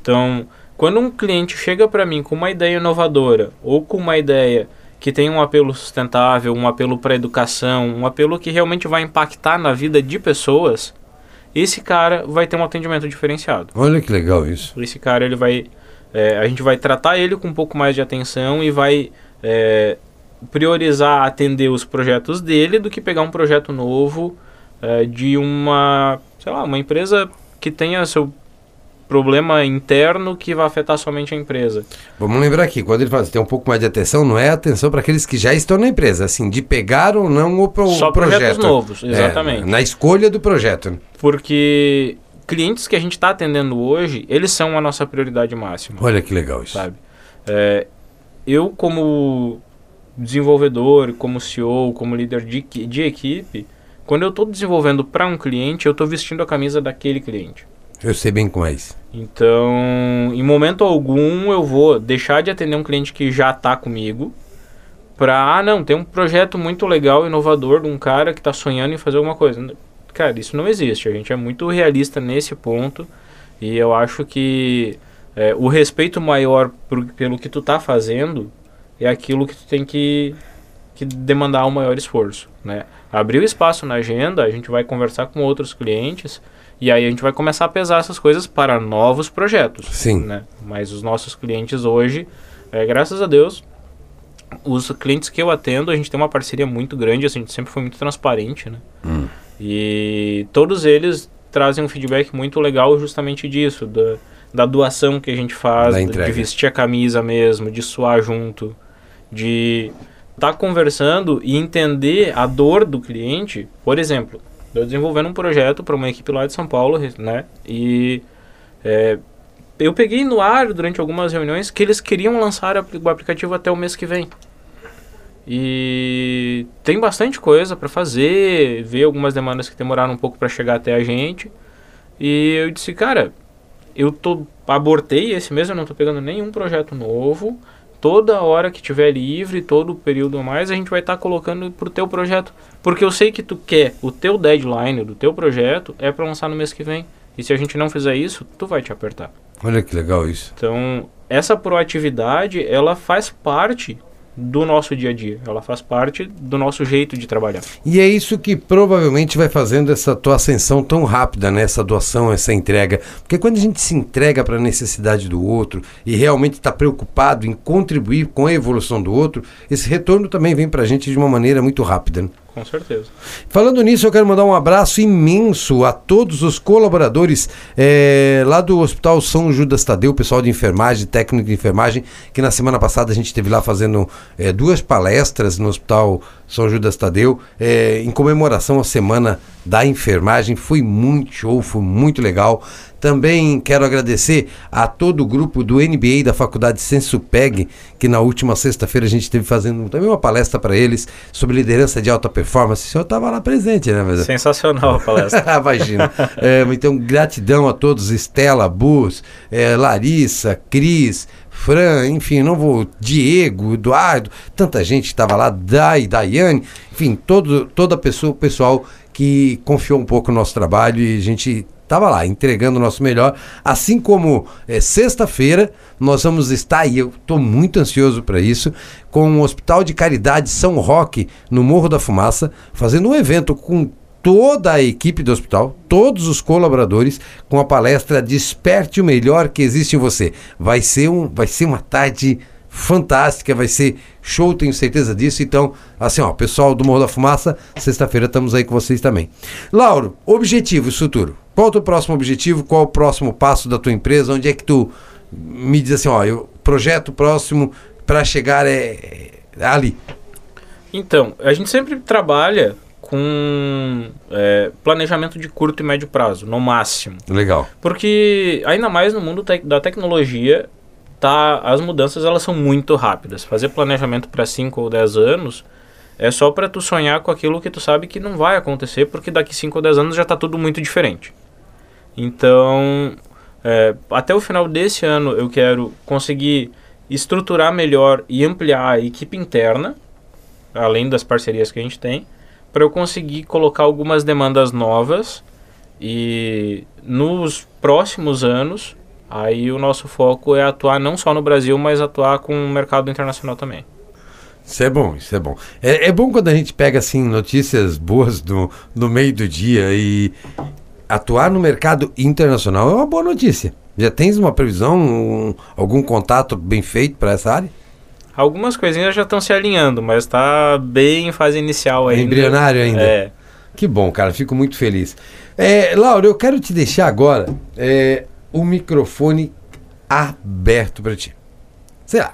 Então, quando um cliente chega para mim com uma ideia inovadora ou com uma ideia que tem um apelo sustentável, um apelo para a educação, um apelo que realmente vai impactar na vida de pessoas, esse cara vai ter um atendimento diferenciado. Olha que legal isso. Esse cara ele vai é, a gente vai tratar ele com um pouco mais de atenção e vai é, priorizar atender os projetos dele do que pegar um projeto novo é, de uma, sei lá, uma empresa que tenha seu problema interno que vai afetar somente a empresa. Vamos lembrar aqui, quando ele fala ter um pouco mais de atenção, não é atenção para aqueles que já estão na empresa, assim, de pegar ou não o, pro, Só projeto. projetos novos, é, exatamente. É, na escolha do projeto. Porque clientes que a gente está atendendo hoje, eles são a nossa prioridade máxima. Olha que legal isso. Sabe? É, eu, como desenvolvedor, como CEO, como líder de, de equipe, quando eu estou desenvolvendo para um cliente, eu estou vestindo a camisa daquele cliente. Eu sei bem como é isso. Então, em momento algum, eu vou deixar de atender um cliente que já está comigo para, ah, não, tem um projeto muito legal, inovador de um cara que está sonhando em fazer alguma coisa. Cara, isso não existe. A gente é muito realista nesse ponto. E eu acho que é, o respeito maior pelo que tu tá fazendo é aquilo que tu tem que, que demandar um maior esforço, né? Abrir o espaço na agenda, a gente vai conversar com outros clientes e aí a gente vai começar a pesar essas coisas para novos projetos. Sim. Né? Mas os nossos clientes hoje, é, graças a Deus, os clientes que eu atendo, a gente tem uma parceria muito grande, assim, a gente sempre foi muito transparente, né? Hum. E todos eles trazem um feedback muito legal justamente disso, da, da doação que a gente faz, de vestir a camisa mesmo, de suar junto, de estar conversando e entender a dor do cliente. Por exemplo, eu desenvolvendo um projeto para uma equipe lá de São Paulo, né? E é, eu peguei no ar durante algumas reuniões que eles queriam lançar o aplicativo até o mês que vem. E tem bastante coisa para fazer, ver algumas demandas que demoraram um pouco para chegar até a gente. E eu disse, cara, eu tô abortei esse mês, eu não tô pegando nenhum projeto novo. Toda hora que tiver livre, todo período a mais, a gente vai estar colocando pro teu projeto, porque eu sei que tu quer o teu deadline do teu projeto é para lançar no mês que vem. E se a gente não fizer isso, tu vai te apertar. Olha que legal isso. Então, essa proatividade, ela faz parte do nosso dia a dia. Ela faz parte do nosso jeito de trabalhar. E é isso que provavelmente vai fazendo essa tua ascensão tão rápida, né? Essa doação, essa entrega. Porque quando a gente se entrega para a necessidade do outro e realmente está preocupado em contribuir com a evolução do outro, esse retorno também vem para a gente de uma maneira muito rápida. Né? Com certeza. Falando nisso, eu quero mandar um abraço imenso a todos os colaboradores eh, lá do Hospital São Judas Tadeu, pessoal de enfermagem, técnico de enfermagem, que na semana passada a gente esteve lá fazendo eh, duas palestras no Hospital São Judas Tadeu, eh, em comemoração à Semana da Enfermagem. Foi muito show, foi muito legal. Também quero agradecer a todo o grupo do NBA da Faculdade Sensupeg, que na última sexta-feira a gente esteve fazendo também uma palestra para eles sobre liderança de alta performance. O senhor estava lá presente, né? Mas... Sensacional a palestra. Imagina. É, então, gratidão a todos, Estela, Bus, é, Larissa, Cris, Fran, enfim, não vou. Diego, Eduardo, tanta gente estava lá, Dai, Daiane, enfim, todo, toda a pessoa, o pessoal que confiou um pouco no nosso trabalho e a gente estava lá entregando o nosso melhor. Assim como é, sexta-feira nós vamos estar, e eu estou muito ansioso para isso, com o Hospital de Caridade São Roque, no Morro da Fumaça, fazendo um evento com toda a equipe do hospital, todos os colaboradores, com a palestra Desperte o Melhor que existe em você. Vai ser, um, vai ser uma tarde fantástica, vai ser show, tenho certeza disso. Então, assim, ó, pessoal do Morro da Fumaça, sexta-feira estamos aí com vocês também. Lauro, objetivos futuro. Qual é o teu próximo objetivo? Qual é o próximo passo da tua empresa? Onde é que tu me diz assim, ó, eu projeto próximo para chegar é, é ali. Então, a gente sempre trabalha com é, planejamento de curto e médio prazo, no máximo. Legal. Porque, ainda mais no mundo tec- da tecnologia, tá, as mudanças elas são muito rápidas. Fazer planejamento para 5 ou 10 anos é só para tu sonhar com aquilo que tu sabe que não vai acontecer, porque daqui 5 ou 10 anos já está tudo muito diferente. Então, é, até o final desse ano eu quero conseguir estruturar melhor e ampliar a equipe interna, além das parcerias que a gente tem, para eu conseguir colocar algumas demandas novas e nos próximos anos, aí o nosso foco é atuar não só no Brasil, mas atuar com o mercado internacional também. Isso é bom, isso é bom. É, é bom quando a gente pega assim notícias boas no, no meio do dia e atuar no mercado internacional é uma boa notícia. Já tens uma previsão, um- algum contato bem feito para essa área? Algumas coisinhas já estão se alinhando, mas está bem em fase inicial ainda. Embrionário ainda. É. Que bom, cara, fico muito feliz. É, Laura, eu quero te deixar agora é, o microfone aberto para ti. Sei lá.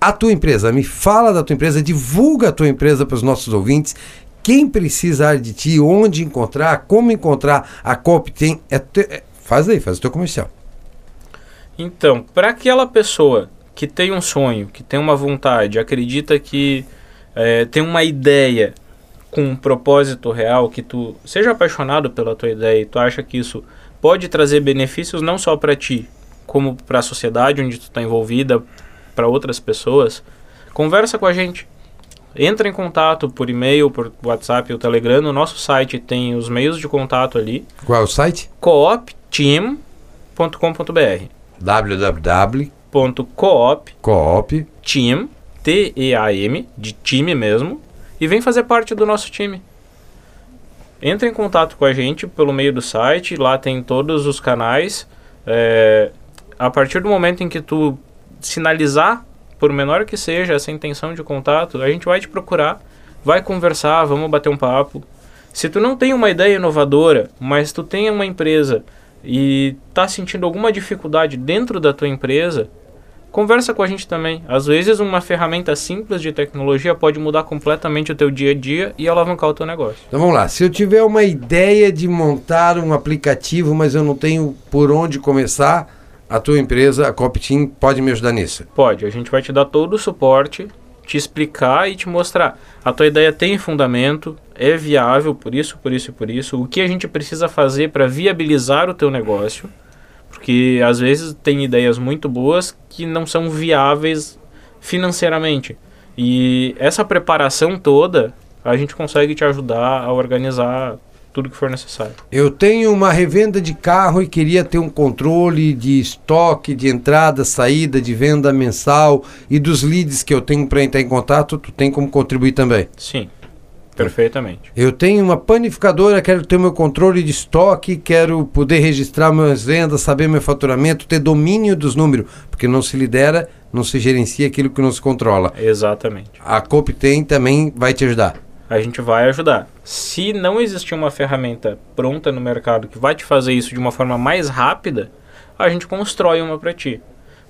A tua empresa, me fala da tua empresa, divulga a tua empresa para os nossos ouvintes. Quem precisar de ti, onde encontrar, como encontrar a Coop tem. É te- é- faz aí, faz o teu comercial. Então, para aquela pessoa que tem um sonho, que tem uma vontade, acredita que é, tem uma ideia com um propósito real, que tu seja apaixonado pela tua ideia e tu acha que isso pode trazer benefícios não só para ti, como para a sociedade onde tu está envolvida, para outras pessoas, conversa com a gente. Entra em contato por e-mail, por WhatsApp ou Telegram. No nosso site tem os meios de contato ali. Qual é o site? coopteam.com.br www.coop. ponto coop team T E A M de time mesmo e vem fazer parte do nosso time. Entre em contato com a gente pelo meio do site, lá tem todos os canais. É, a partir do momento em que tu sinalizar, por menor que seja essa intenção de contato, a gente vai te procurar, vai conversar, vamos bater um papo. Se tu não tem uma ideia inovadora, mas tu tem uma empresa e está sentindo alguma dificuldade dentro da tua empresa, conversa com a gente também. Às vezes uma ferramenta simples de tecnologia pode mudar completamente o teu dia a dia e alavancar o teu negócio. Então vamos lá, se eu tiver uma ideia de montar um aplicativo, mas eu não tenho por onde começar, a tua empresa, a Copteam, pode me ajudar nisso? Pode, a gente vai te dar todo o suporte, te explicar e te mostrar. A tua ideia tem fundamento, é viável por isso, por isso e por isso. O que a gente precisa fazer para viabilizar o teu negócio porque às vezes tem ideias muito boas que não são viáveis financeiramente. E essa preparação toda a gente consegue te ajudar a organizar tudo que for necessário. Eu tenho uma revenda de carro e queria ter um controle de estoque, de entrada, saída, de venda mensal e dos leads que eu tenho para entrar em contato, tu tem como contribuir também? Sim. Perfeitamente. Eu tenho uma panificadora, quero ter meu controle de estoque, quero poder registrar minhas vendas, saber meu faturamento, ter domínio dos números, porque não se lidera, não se gerencia aquilo que não se controla. Exatamente. A COP tem também vai te ajudar. A gente vai ajudar. Se não existir uma ferramenta pronta no mercado que vai te fazer isso de uma forma mais rápida, a gente constrói uma para ti.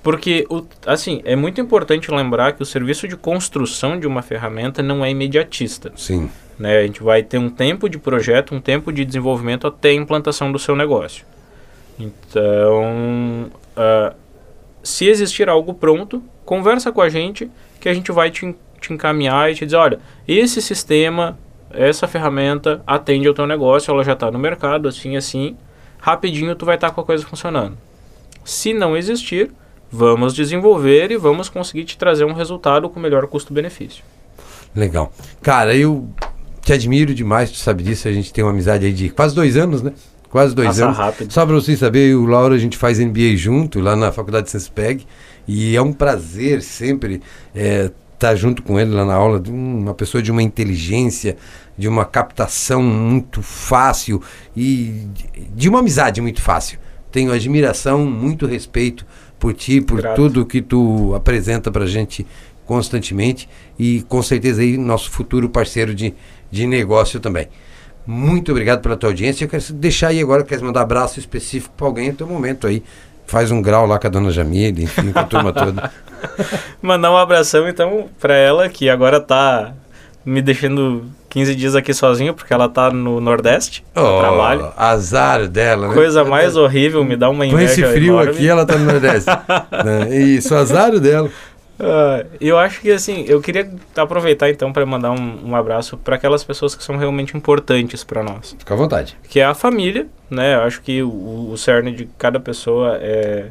Porque, o, assim, é muito importante lembrar que o serviço de construção de uma ferramenta não é imediatista. Sim. Né? A gente vai ter um tempo de projeto, um tempo de desenvolvimento até a implantação do seu negócio. Então, uh, se existir algo pronto, conversa com a gente que a gente vai te, te encaminhar e te dizer, olha, esse sistema, essa ferramenta atende ao teu negócio, ela já está no mercado, assim, assim, rapidinho tu vai estar tá com a coisa funcionando. Se não existir, Vamos desenvolver e vamos conseguir te trazer um resultado com melhor custo-benefício. Legal. Cara, eu te admiro demais, tu sabe disso. A gente tem uma amizade aí de quase dois anos, né? Quase dois Passa anos. rápido. Só para vocês saberem, o Laura, a gente faz MBA junto lá na Faculdade de Sensepeg. E é um prazer sempre estar é, tá junto com ele lá na aula. Uma pessoa de uma inteligência, de uma captação muito fácil e de uma amizade muito fácil. Tenho admiração, muito respeito por ti, por Grato. tudo que tu apresenta pra gente constantemente e com certeza aí nosso futuro parceiro de, de negócio também. Muito obrigado pela tua audiência. Eu quero deixar aí agora, quer mandar abraço específico para alguém no teu momento aí. Faz um grau lá com a dona Jamile, enfim, com a turma toda. Mandar um abração então para ela que agora tá me deixando 15 dias aqui sozinho, porque ela tá no Nordeste, oh, trabalho. Azar dela, né? Coisa mais horrível, me dá uma inveja Com esse frio enorme. aqui, ela tá no Nordeste. né? Isso, azar dela. Uh, eu acho que assim, eu queria aproveitar então para mandar um, um abraço para aquelas pessoas que são realmente importantes para nós. Fica à vontade. Que é a família, né? Eu acho que o, o cerne de cada pessoa é,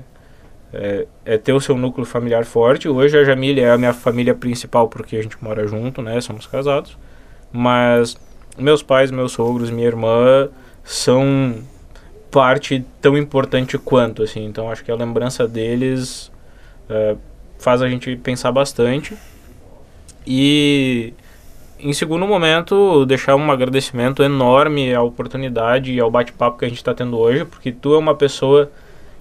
é, é, ter o seu núcleo familiar forte. Hoje a Jamília é a minha família principal porque a gente mora junto, né? Somos casados. Mas meus pais, meus sogros, minha irmã são parte tão importante quanto, assim. Então acho que a lembrança deles é, faz a gente pensar bastante. E em segundo momento, deixar um agradecimento enorme à oportunidade e ao bate-papo que a gente está tendo hoje, porque tu é uma pessoa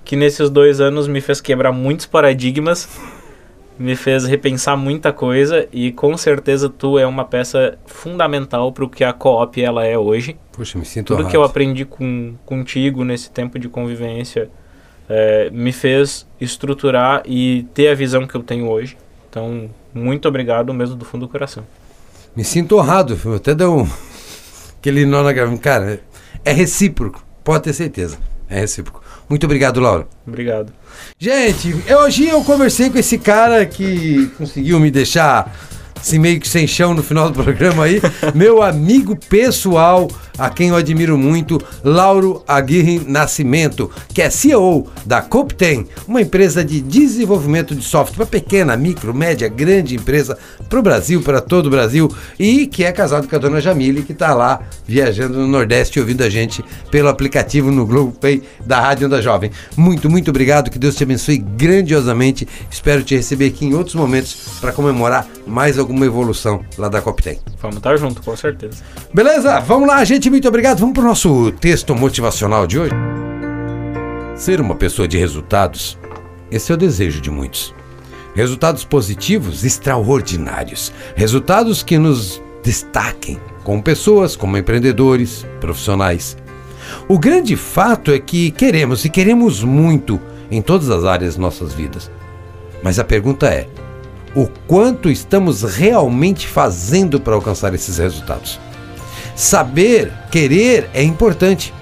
que nesses dois anos me fez quebrar muitos paradigmas, me fez repensar muita coisa e com certeza tu é uma peça fundamental para o que a co-op ela é hoje. Puxa, me sinto Tudo honrado. que eu aprendi com, contigo nesse tempo de convivência é, me fez estruturar e ter a visão que eu tenho hoje. Então, muito obrigado mesmo do fundo do coração. Me sinto honrado, até deu um... aquele nó na. Cara, é recíproco, pode ter certeza. É recíproco. Muito obrigado, Laura. Obrigado. Gente, hoje eu conversei com esse cara que conseguiu me deixar assim, meio que sem chão no final do programa aí. Meu amigo pessoal, a quem eu admiro muito, Lauro Aguirre Nascimento, que é CEO da Copten, uma empresa de desenvolvimento de software pequena, micro, média, grande empresa para o Brasil, para todo o Brasil, e que é casado com a dona Jamile, que está lá viajando no Nordeste ouvindo a gente pelo aplicativo no Globo Pay da Rádio da Jovem. Muito, muito obrigado, que Deus te abençoe grandiosamente. Espero te receber aqui em outros momentos para comemorar mais algum alguma evolução lá da Coptem. Vamos estar junto, com certeza. Beleza? Vamos lá, gente. Muito obrigado. Vamos para o nosso texto motivacional de hoje. Ser uma pessoa de resultados, esse é o desejo de muitos. Resultados positivos extraordinários. Resultados que nos destaquem como pessoas, como empreendedores, profissionais. O grande fato é que queremos e queremos muito em todas as áreas de nossas vidas. Mas a pergunta é: o quanto estamos realmente fazendo para alcançar esses resultados? Saber, querer é importante,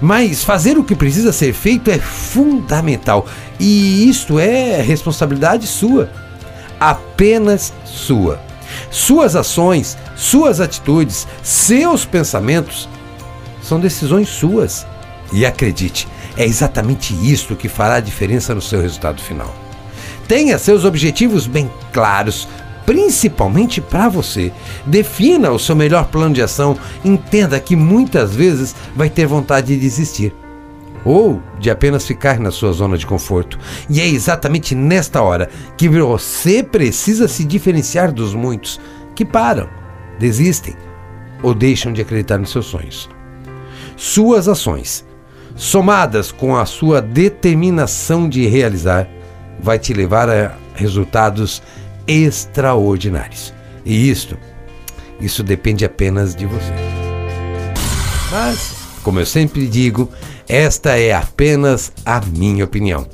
mas fazer o que precisa ser feito é fundamental e isto é responsabilidade sua, apenas sua. Suas ações, suas atitudes, seus pensamentos são decisões suas. E acredite, é exatamente isto que fará a diferença no seu resultado final. Tenha seus objetivos bem claros, principalmente para você. Defina o seu melhor plano de ação. Entenda que muitas vezes vai ter vontade de desistir ou de apenas ficar na sua zona de conforto. E é exatamente nesta hora que você precisa se diferenciar dos muitos que param, desistem ou deixam de acreditar nos seus sonhos. Suas ações, somadas com a sua determinação de realizar, vai te levar a resultados extraordinários. E isto, isso depende apenas de você. Mas, como eu sempre digo, esta é apenas a minha opinião.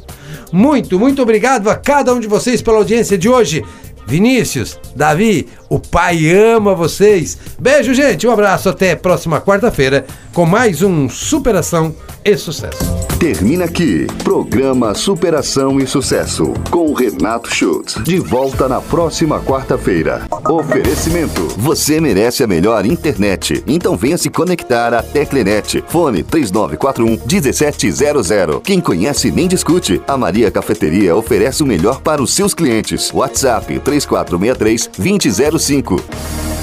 Muito, muito obrigado a cada um de vocês pela audiência de hoje. Vinícius, Davi, o pai ama vocês. Beijo, gente. Um abraço. Até próxima quarta-feira com mais um Superação e Sucesso. Termina aqui. Programa Superação e Sucesso. Com Renato Schultz. De volta na próxima quarta-feira. Oferecimento. Você merece a melhor internet. Então venha se conectar à Teclenet. Fone 3941 1700. Quem conhece nem discute. A Maria Cafeteria oferece o melhor para os seus clientes. WhatsApp 3463 2005.